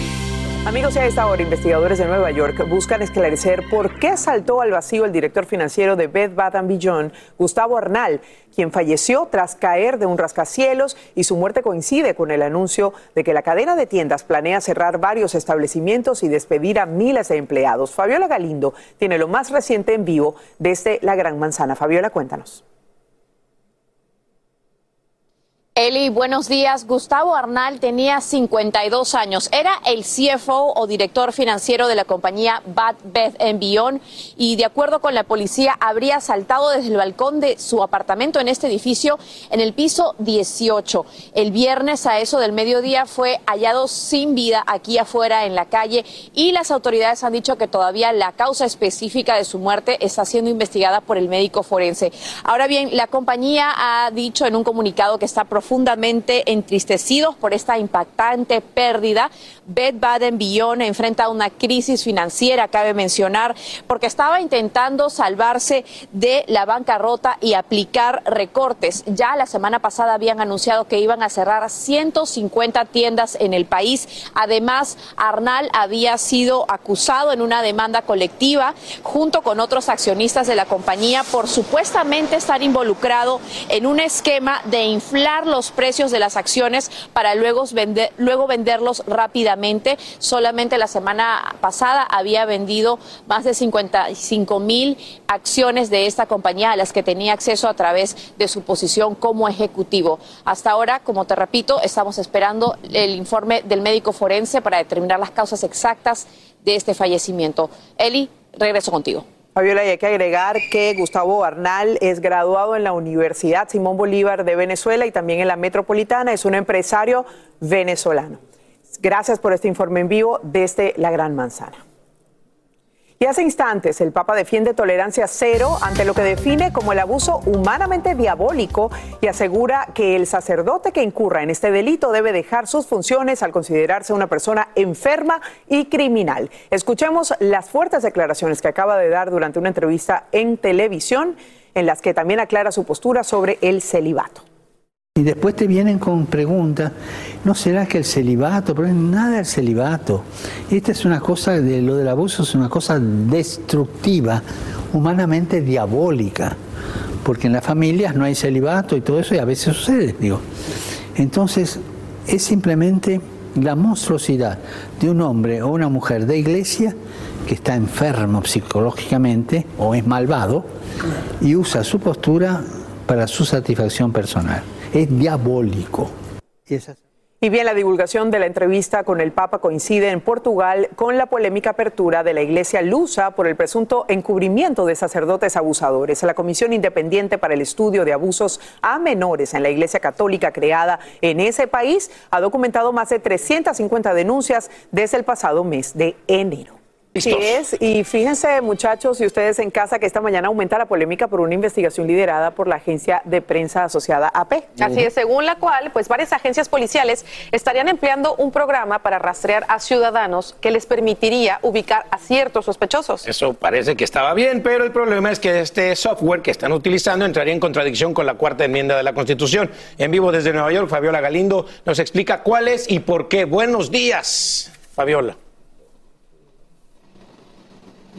Amigos, a esta hora, investigadores de Nueva York buscan esclarecer por qué saltó al vacío el director financiero de Bed Bath Beyond, Gustavo Arnal, quien falleció tras caer de un rascacielos y su muerte coincide con el anuncio de que la cadena de tiendas planea cerrar varios establecimientos y despedir a miles de empleados. Fabiola Galindo tiene lo más reciente en vivo desde la Gran Manzana. Fabiola, cuéntanos. Eli, buenos días. Gustavo Arnal tenía 52 años. Era el CFO o director financiero de la compañía Bad Beth Beyond y de acuerdo con la policía habría saltado desde el balcón de su apartamento en este edificio en el piso 18. El viernes a eso del mediodía fue hallado sin vida aquí afuera en la calle y las autoridades han dicho que todavía la causa específica de su muerte está siendo investigada por el médico forense. Ahora bien, la compañía ha dicho en un comunicado que está profundamente entristecidos por esta impactante pérdida. Bed Baden Beyond enfrenta una crisis financiera, cabe mencionar, porque estaba intentando salvarse de la bancarrota y aplicar recortes. Ya la semana pasada habían anunciado que iban a cerrar 150 tiendas en el país. Además, Arnal había sido acusado en una demanda colectiva junto con otros accionistas de la compañía por supuestamente estar involucrado en un esquema de inflar los precios de las acciones para luego, vender, luego venderlos rápidamente. Solamente la semana pasada había vendido más de 55 mil acciones de esta compañía a las que tenía acceso a través de su posición como ejecutivo. Hasta ahora, como te repito, estamos esperando el informe del médico forense para determinar las causas exactas de este fallecimiento. Eli, regreso contigo. Fabiola, y hay que agregar que Gustavo Arnal es graduado en la Universidad Simón Bolívar de Venezuela y también en la Metropolitana. Es un empresario venezolano. Gracias por este informe en vivo desde la Gran Manzana. Y hace instantes el Papa defiende tolerancia cero ante lo que define como el abuso humanamente diabólico y asegura que el sacerdote que incurra en este delito debe dejar sus funciones al considerarse una persona enferma y criminal. Escuchemos las fuertes declaraciones que acaba de dar durante una entrevista en televisión en las que también aclara su postura sobre el celibato. Y después te vienen con preguntas, ¿no será que el celibato? Pero nada del celibato. Esta es una cosa, de lo del abuso es una cosa destructiva, humanamente diabólica, porque en las familias no hay celibato y todo eso y a veces sucede, digo. Entonces, es simplemente la monstruosidad de un hombre o una mujer de iglesia que está enfermo psicológicamente o es malvado y usa su postura para su satisfacción personal es diabólico. Y bien, la divulgación de la entrevista con el Papa coincide en Portugal con la polémica apertura de la Iglesia Lusa por el presunto encubrimiento de sacerdotes abusadores. La Comisión Independiente para el Estudio de Abusos a Menores en la Iglesia Católica creada en ese país ha documentado más de 350 denuncias desde el pasado mes de enero. Sí es, y fíjense muchachos y ustedes en casa que esta mañana aumenta la polémica por una investigación liderada por la agencia de prensa asociada AP. Así es, según la cual, pues varias agencias policiales estarían empleando un programa para rastrear a ciudadanos que les permitiría ubicar a ciertos sospechosos. Eso parece que estaba bien, pero el problema es que este software que están utilizando entraría en contradicción con la cuarta enmienda de la Constitución. En vivo desde Nueva York, Fabiola Galindo nos explica cuál es y por qué. Buenos días, Fabiola.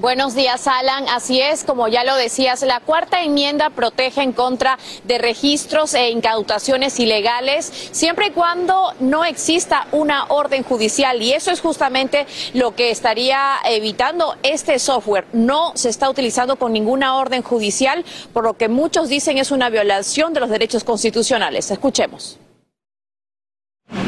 Buenos días, Alan. Así es, como ya lo decías, la cuarta enmienda protege en contra de registros e incautaciones ilegales, siempre y cuando no exista una orden judicial. Y eso es justamente lo que estaría evitando este software. No se está utilizando con ninguna orden judicial, por lo que muchos dicen es una violación de los derechos constitucionales. Escuchemos.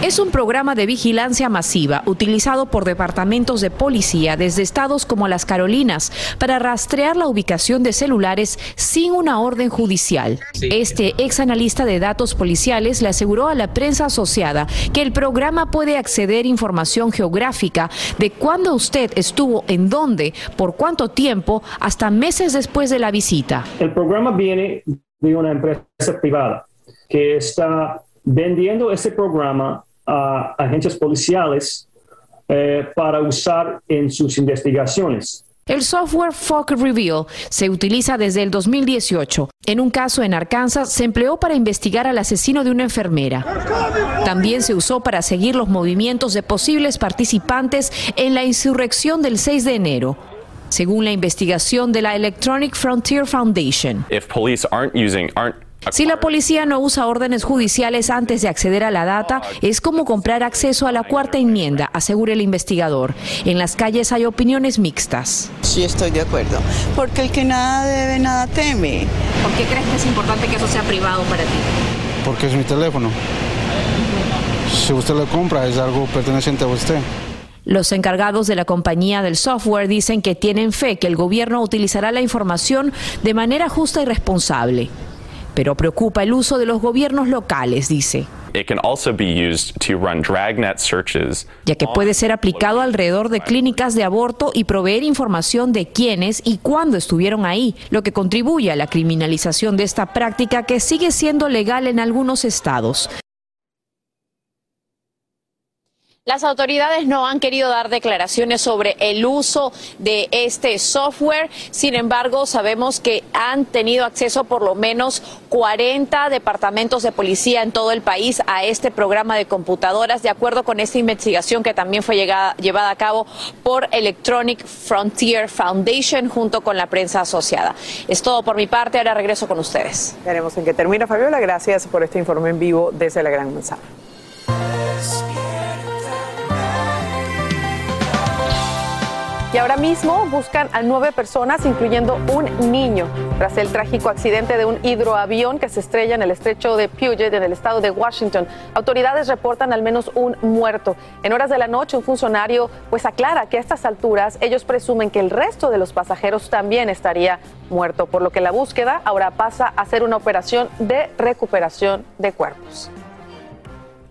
Es un programa de vigilancia masiva utilizado por departamentos de policía desde estados como las Carolinas para rastrear la ubicación de celulares sin una orden judicial. Este ex analista de datos policiales le aseguró a la prensa asociada que el programa puede acceder información geográfica de cuándo usted estuvo en dónde, por cuánto tiempo, hasta meses después de la visita. El programa viene de una empresa privada que está vendiendo ese programa a agencias policiales eh, para usar en sus investigaciones. El software Fog Reveal se utiliza desde el 2018. En un caso en Arkansas se empleó para investigar al asesino de una enfermera. También se usó para seguir los movimientos de posibles participantes en la insurrección del 6 de enero según la investigación de la Electronic Frontier Foundation. If police aren't using, aren't si la policía no usa órdenes judiciales antes de acceder a la data, es como comprar acceso a la cuarta enmienda, asegura el investigador. En las calles hay opiniones mixtas. Sí, estoy de acuerdo. Porque el que nada debe, nada teme. ¿Por qué crees que es importante que eso sea privado para ti? porque es mi teléfono. Si usted lo compra, es algo perteneciente a usted. Los encargados de la compañía del software dicen que tienen fe que el gobierno utilizará la información de manera justa y responsable. Pero preocupa el uso de los gobiernos locales, dice. Ya que puede ser aplicado alrededor de clínicas de aborto y proveer información de quiénes y cuándo estuvieron ahí, lo que contribuye a la criminalización de esta práctica que sigue siendo legal en algunos estados. Las autoridades no han querido dar declaraciones sobre el uso de este software. Sin embargo, sabemos que han tenido acceso por lo menos 40 departamentos de policía en todo el país a este programa de computadoras, de acuerdo con esta investigación que también fue llevada a cabo por Electronic Frontier Foundation junto con la prensa asociada. Es todo por mi parte. Ahora regreso con ustedes. Veremos en qué termina, Fabiola. Gracias por este informe en vivo desde la Gran Manzana. Y ahora mismo buscan a nueve personas, incluyendo un niño, tras el trágico accidente de un hidroavión que se estrella en el estrecho de Puget, en el estado de Washington. Autoridades reportan al menos un muerto. En horas de la noche, un funcionario pues aclara que a estas alturas ellos presumen que el resto de los pasajeros también estaría muerto, por lo que la búsqueda ahora pasa a ser una operación de recuperación de cuerpos.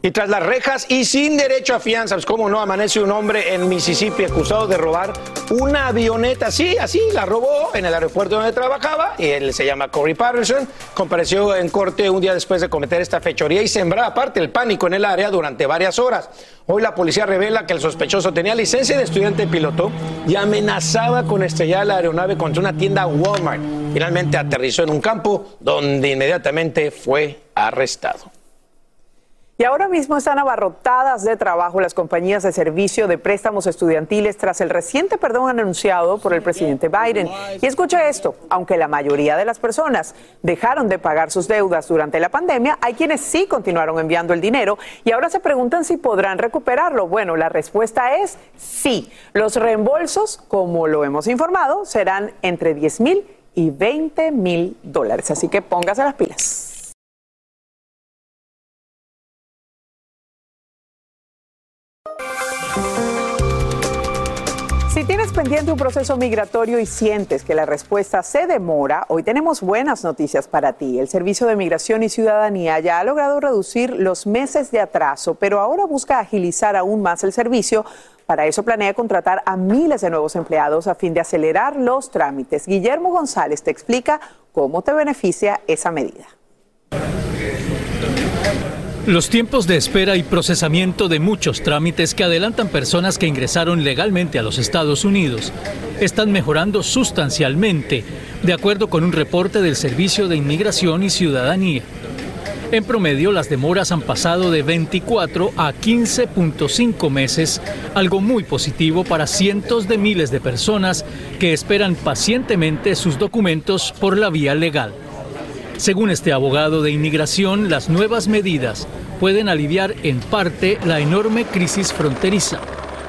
Y tras las rejas y sin derecho a fianza, pues cómo no, amanece un hombre en Mississippi acusado de robar una avioneta. Sí, así, la robó en el aeropuerto donde trabajaba. Y él se llama Corey Patterson. Compareció en corte un día después de cometer esta fechoría y sembrar aparte el pánico en el área durante varias horas. Hoy la policía revela que el sospechoso tenía licencia de estudiante piloto y amenazaba con estrellar la aeronave contra una tienda Walmart. Finalmente aterrizó en un campo donde inmediatamente fue arrestado. Y ahora mismo están abarrotadas de trabajo las compañías de servicio de préstamos estudiantiles tras el reciente perdón anunciado por el presidente Biden. Y escucha esto, aunque la mayoría de las personas dejaron de pagar sus deudas durante la pandemia, hay quienes sí continuaron enviando el dinero y ahora se preguntan si podrán recuperarlo. Bueno, la respuesta es sí. Los reembolsos, como lo hemos informado, serán entre 10 mil y 20 mil dólares. Así que póngase las pilas. Pendiente un proceso migratorio y sientes que la respuesta se demora, hoy tenemos buenas noticias para ti. El Servicio de Migración y Ciudadanía ya ha logrado reducir los meses de atraso, pero ahora busca agilizar aún más el servicio. Para eso planea contratar a miles de nuevos empleados a fin de acelerar los trámites. Guillermo González te explica cómo te beneficia esa medida. Los tiempos de espera y procesamiento de muchos trámites que adelantan personas que ingresaron legalmente a los Estados Unidos están mejorando sustancialmente, de acuerdo con un reporte del Servicio de Inmigración y Ciudadanía. En promedio, las demoras han pasado de 24 a 15.5 meses, algo muy positivo para cientos de miles de personas que esperan pacientemente sus documentos por la vía legal. Según este abogado de inmigración, las nuevas medidas pueden aliviar en parte la enorme crisis fronteriza.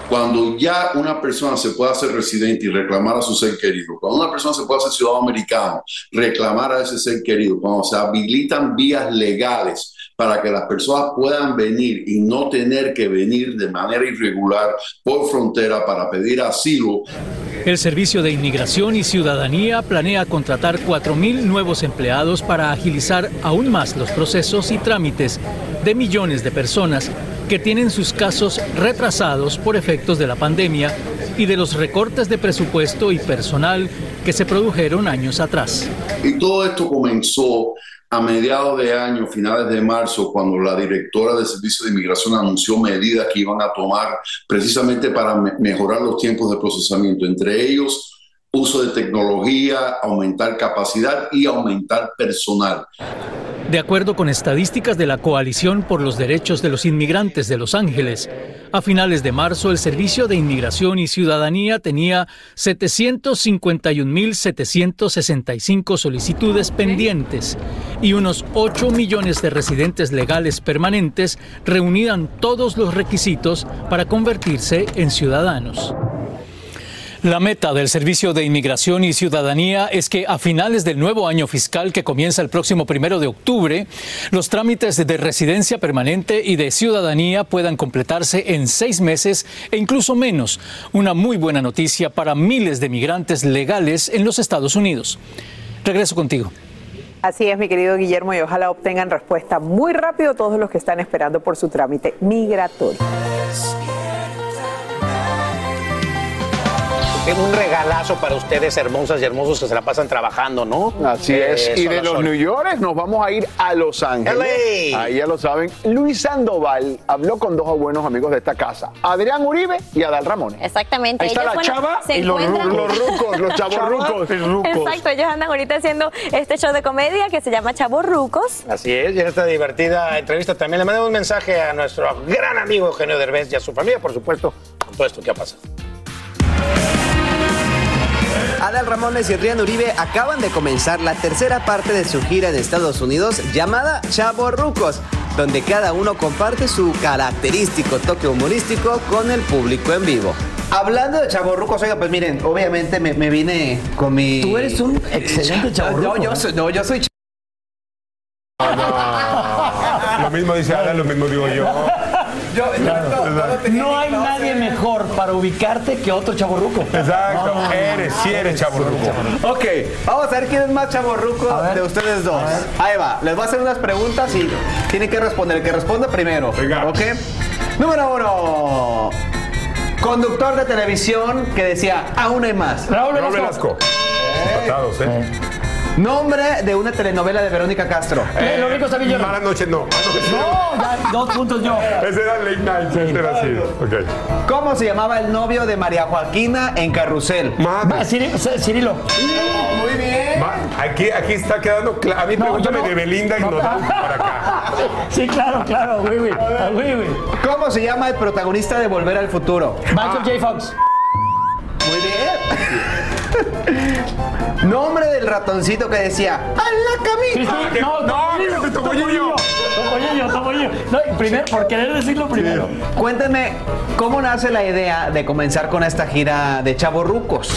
Cuando ya una persona se puede hacer residente y reclamar a su ser querido, cuando una persona se puede hacer ciudadano americano, reclamar a ese ser querido, cuando se habilitan vías legales para que las personas puedan venir y no tener que venir de manera irregular por frontera para pedir asilo. El Servicio de Inmigración y Ciudadanía planea contratar 4.000 nuevos empleados para agilizar aún más los procesos y trámites de millones de personas que tienen sus casos retrasados por efectos de la pandemia y de los recortes de presupuesto y personal que se produjeron años atrás. Y todo esto comenzó a mediados de año, finales de marzo, cuando la directora del Servicio de Inmigración anunció medidas que iban a tomar precisamente para mejorar los tiempos de procesamiento, entre ellos uso de tecnología, aumentar capacidad y aumentar personal. De acuerdo con estadísticas de la Coalición por los Derechos de los Inmigrantes de Los Ángeles, a finales de marzo el Servicio de Inmigración y Ciudadanía tenía 751.765 solicitudes pendientes y unos 8 millones de residentes legales permanentes reunían todos los requisitos para convertirse en ciudadanos. La meta del Servicio de Inmigración y Ciudadanía es que a finales del nuevo año fiscal que comienza el próximo primero de octubre, los trámites de residencia permanente y de ciudadanía puedan completarse en seis meses e incluso menos. Una muy buena noticia para miles de migrantes legales en los Estados Unidos. Regreso contigo. Así es, mi querido Guillermo, y ojalá obtengan respuesta muy rápido todos los que están esperando por su trámite migratorio. Es un regalazo para ustedes, hermosas y hermosos que se la pasan trabajando, ¿no? Así es. Eso, Y de los. New York nos vamos a ir a Los Ángeles. LA. Ahí ya lo saben. Luis Sandoval habló con dos buenos amigos de esta casa, Adrián Uribe y Adal Ramones. Exactamente. Ahí está Ellos, la bueno, chava se y los, encuentran- los rucos, los *laughs* chavos rucos. *laughs* Exacto, ellos andan ahorita haciendo este show de comedia que se llama Chavos Rucos. Así es, y en esta divertida entrevista también le mandamos un mensaje a nuestro gran amigo Eugenio Derbez y a su familia, por supuesto, con todo esto que ha pasado. Adal Ramones y Adrián Uribe acaban de comenzar la tercera parte de su gira en Estados Unidos llamada Chavo Rucos, donde cada uno comparte su característico toque humorístico con el público en vivo. Hablando de chavorrucos, oiga, pues miren, obviamente me, me vine con mi... Tú eres un excelente chavorruco. No, yo soy, no, yo soy ch- *laughs* Lo mismo dice Ada, lo mismo digo yo. No hay nadie mejor para ubicarte que otro chaborruco. Exacto, eres, sí eres chaborruco. Ok, vamos a ver quién es más chavorruco de ustedes dos. Ahí va, les voy a hacer unas preguntas y tienen que responder. El que responda primero. Ok. Número uno. Conductor de televisión que decía, aún hay más. Raúl Raúl Velasco. Empatados, ¿eh? Nombre de una telenovela de Verónica Castro. Eh, Los ricos también lloran. Mala noche, no. No, ya, dos puntos yo. Ese era late night, ese era así. Ok. ¿Cómo se llamaba el novio de María Joaquina en Carrusel? Va, Ciri- C- Cirilo. Muy bien. Aquí, aquí está quedando claro. A mí No, pregúntame yo no. de Belinda y nos vamos para acá. Sí, claro, claro. Ah, güey, güey. ¿Cómo se llama el protagonista de Volver al Futuro? Michael J. Fox. Muy bien. *laughs* Nombre del ratoncito que decía, ¡a la camita! Cristi- No, te tocó Topollillo. Topollillo, Topollillo. No, y primero, por querer decirlo primero. Cuéntenme, ¿cómo nace la idea de comenzar con esta gira de chavorrucos?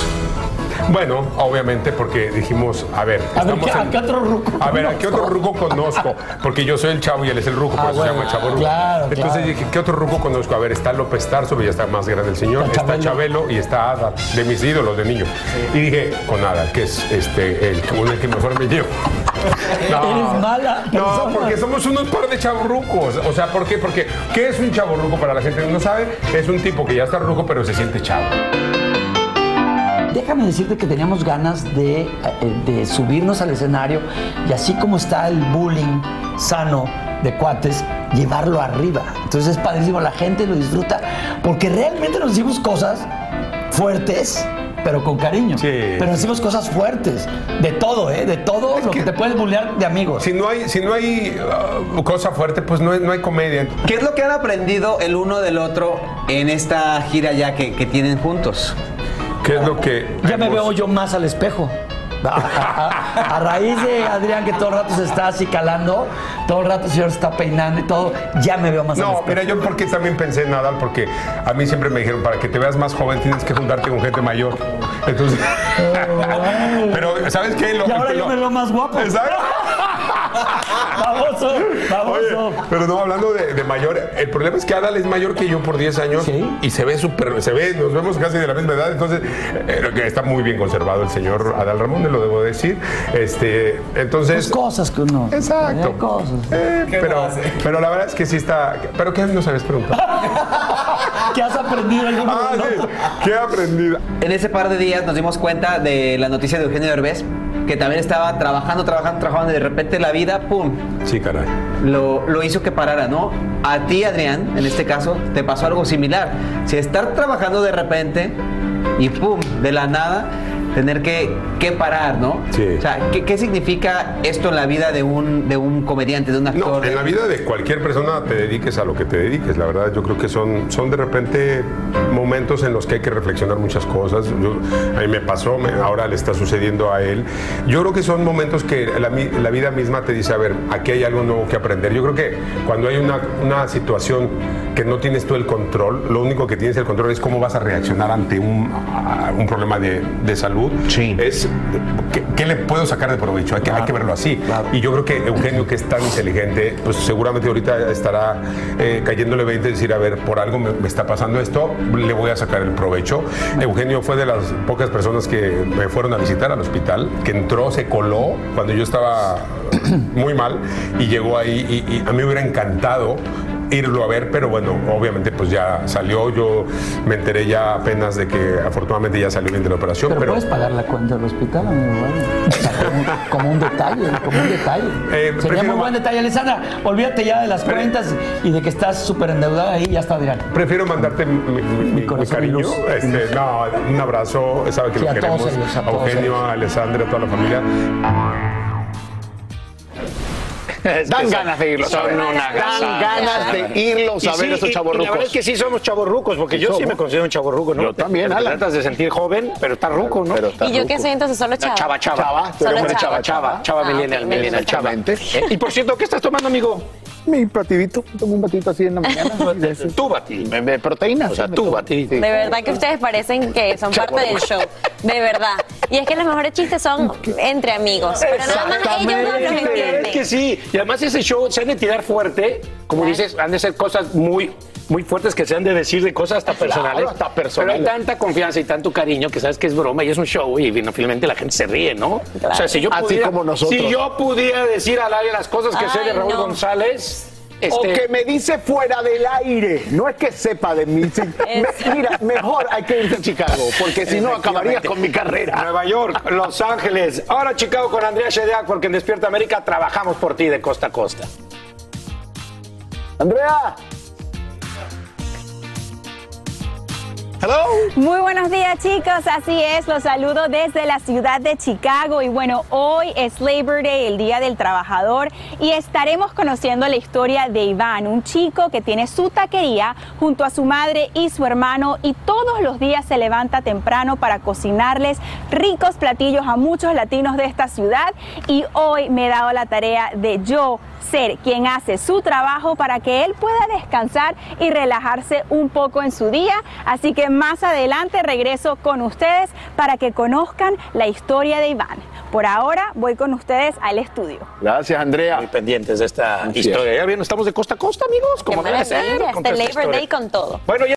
Bueno, obviamente porque dijimos, a ver, A ver, ¿qué- a en- qué otro ruco A ver, ¿a qué otro ruco conozco? Porque yo soy el chavo y él es el ruco, por Ah, eso se llama chavo ruco. claro, Entonces claro. dije, ¿qué otro ruco conozco? A ver, está López Tarso, pero ya está más grande el señor, Está está Chabelo. Chabelo y está Ada, de mis ídolos de niño. Y dije, con Ada, que es este el, el que mejor me llevo. Eres mala No, porque somos unos par de chavorrucos. O sea, ¿por qué? Porque, ¿qué es un chavorruco para la gente que no sabe? Es un tipo que ya está ruco, pero se siente chavo. Déjame decirte que teníamos ganas de, eh, de subirnos al escenario y así como está el bullying sano de cuates, llevarlo arriba. Entonces es padrísimo, la gente lo disfruta porque realmente nos decimos cosas fuertes. Pero con cariño. Pero decimos cosas fuertes. De todo, ¿eh? De todo lo que, te puedes bullear de amigos. Si no hay, si no hay uh, cosa fuerte, pues no hay, no hay comedia. ¿Qué es lo que han aprendido el uno del otro en esta gira ya que, que tienen juntos? ¿Qué es lo que.? Ya me veo yo más al espejo. A, a- a raíz de Adrián que todo el rato se está así calando, todo el rato el señor se está peinando y todo, ya me veo más al No, mira, yo porque también pensé en Nadal, porque a mí siempre me dijeron, para que te veas más joven tienes que juntarte con gente mayor. Entonces, *laughs* pero ¿sabes qué? Lo- y ahora yo me veo más guapo. Exacto. Baboso, baboso. Oye, pero no, hablando de, de mayor, el problema es que Adal es mayor que yo por 10 años y se ve súper, se ve, nos vemos casi de la misma edad, entonces eh, que está muy bien conservado el señor Adal Ramón, lo debo decir. Este, entonces. cosas que uno. Exacto. Cosas. Eh, pero, pero la verdad es que sí está. ¿Pero qué nos habías preguntado? *laughs* ¿Qué has aprendido? Ah, sí. ¿Qué he aprendido? En ese par de días nos dimos cuenta de la noticia de Eugenio Derbez, que también estaba trabajando, trabajando, trabajando y de repente la vida, ¡pum!, Sí, caray. lo, lo hizo que parara, ¿no? A ti, Adrián, en este caso, te pasó algo similar. Si estar trabajando de repente y ¡pum!, de la nada, tener que, que parar, ¿no? Sí. O sea, ¿qué, qué significa esto en la vida de un, de un comediante, de un actor? No, en la vida de cualquier persona te dediques a lo que te dediques. La verdad, yo creo que son, son de repente momentos en los que hay que reflexionar muchas cosas. Yo- a mí me pasó, me- ahora le está sucediendo a él. Yo creo que son momentos que la, la vida misma te dice, a ver, aquí hay algo nuevo que aprender. Yo creo que cuando hay una, una situación que no tienes tú el control, lo único que tienes el control es cómo vas a reaccionar ante un, un problema de, de salud. Es ¿qué, qué le puedo sacar de provecho. Hay que, hay que verlo así. Y yo creo que Eugenio, que es tan inteligente, pues seguramente ahorita estará eh, cayéndole 20 y decir, a ver, por algo me, me está pasando esto, le voy a sacar el provecho. Eugenio fue de las pocas personas que me fueron a visitar al hospital, que entró, se coló cuando yo estaba muy mal y llegó ahí y, y a mí me hubiera encantado irlo a ver, pero bueno, obviamente pues ya salió, yo me enteré ya apenas de que afortunadamente ya salió bien de la operación, Pero, pero... puedes pagar la cuenta del hospital, amigo. O sea, como, como un detalle, como un detalle. Sería Eh, prefiero muy buen detalle. Alessandra, olvídate ya de las cuentas y de que estás súper endeudada ahí, ya está Adrián. Prefiero mandarte mi, mi- mi- mi corazón y cariño. Este, no, un abrazo. Sabe que Sí, lo a todos queremos. ellos, a a todos Eugenio, ellos. a Alessandra, a toda la familia. Dan ganas de irlos a ver. Una Dan ganas de irlos a ver sí, esos y La verdad es que sí somos chavos rucos, porque yo sí me considero un chavo ruco, ¿no? Yo también, Alan. tratas de sentir joven, pero está ruco, ¿no? Pero ¿Y yo qué soy entonces? Solo chava. Chava, chava. Chava, Solo eres una chava. chava, Chava, chava Ah, millennial, ok, millennial, chava. Y por cierto, ¿qué estás tomando, amigo? Mi batidito, tomo un batidito así en la mañana. *laughs* Tú, Bati. De, proteínas. O sea, sí, me tú, tomo. Bati. De verdad que ustedes parecen que son parte del show. De verdad. Y es que los mejores chistes son entre amigos. Pero nada más ellos dos los Es entienden. que sí, y además ese show se han de tirar fuerte, como dices, han de ser cosas muy muy fuertes que se han de decir de cosas hasta personales. hasta personales. Pero hay tanta confianza y tanto cariño que sabes que es broma y es un show y finalmente la gente se ríe, ¿no? O sea, si yo Así pudiera, como nosotros. Si yo pudiera decir al aire las cosas que sé de Raúl no. González. O este, que me dice fuera del aire. No es que sepa de mí. *laughs* Me- mira, mejor hay que irse a Chicago, porque si no acabaría con mi carrera. Nueva York, Los Ángeles, ahora Chicago con Andrea Shediak, porque en Despierta América trabajamos por ti de costa a costa. Andrea. Hello. Muy buenos días chicos, así es, los saludo desde la ciudad de Chicago y bueno, hoy es Labor Day, el Día del Trabajador y estaremos conociendo la historia de Iván, un chico que tiene su taquería junto a su madre y su hermano y todos los días se levanta temprano para cocinarles ricos platillos a muchos latinos de esta ciudad y hoy me he dado la tarea de yo ser quien hace su trabajo para que él pueda descansar y relajarse un poco en su día. Así que más adelante regreso con ustedes para que conozcan la historia de Iván. Por ahora voy con ustedes al estudio. Gracias, Andrea. Muy pendientes de esta historia. Ya bien, estamos de costa a costa, amigos, como debe ser. este Labor historia. Day con todo. Bueno, ya.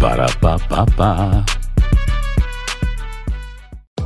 Para, pa, pa, pa.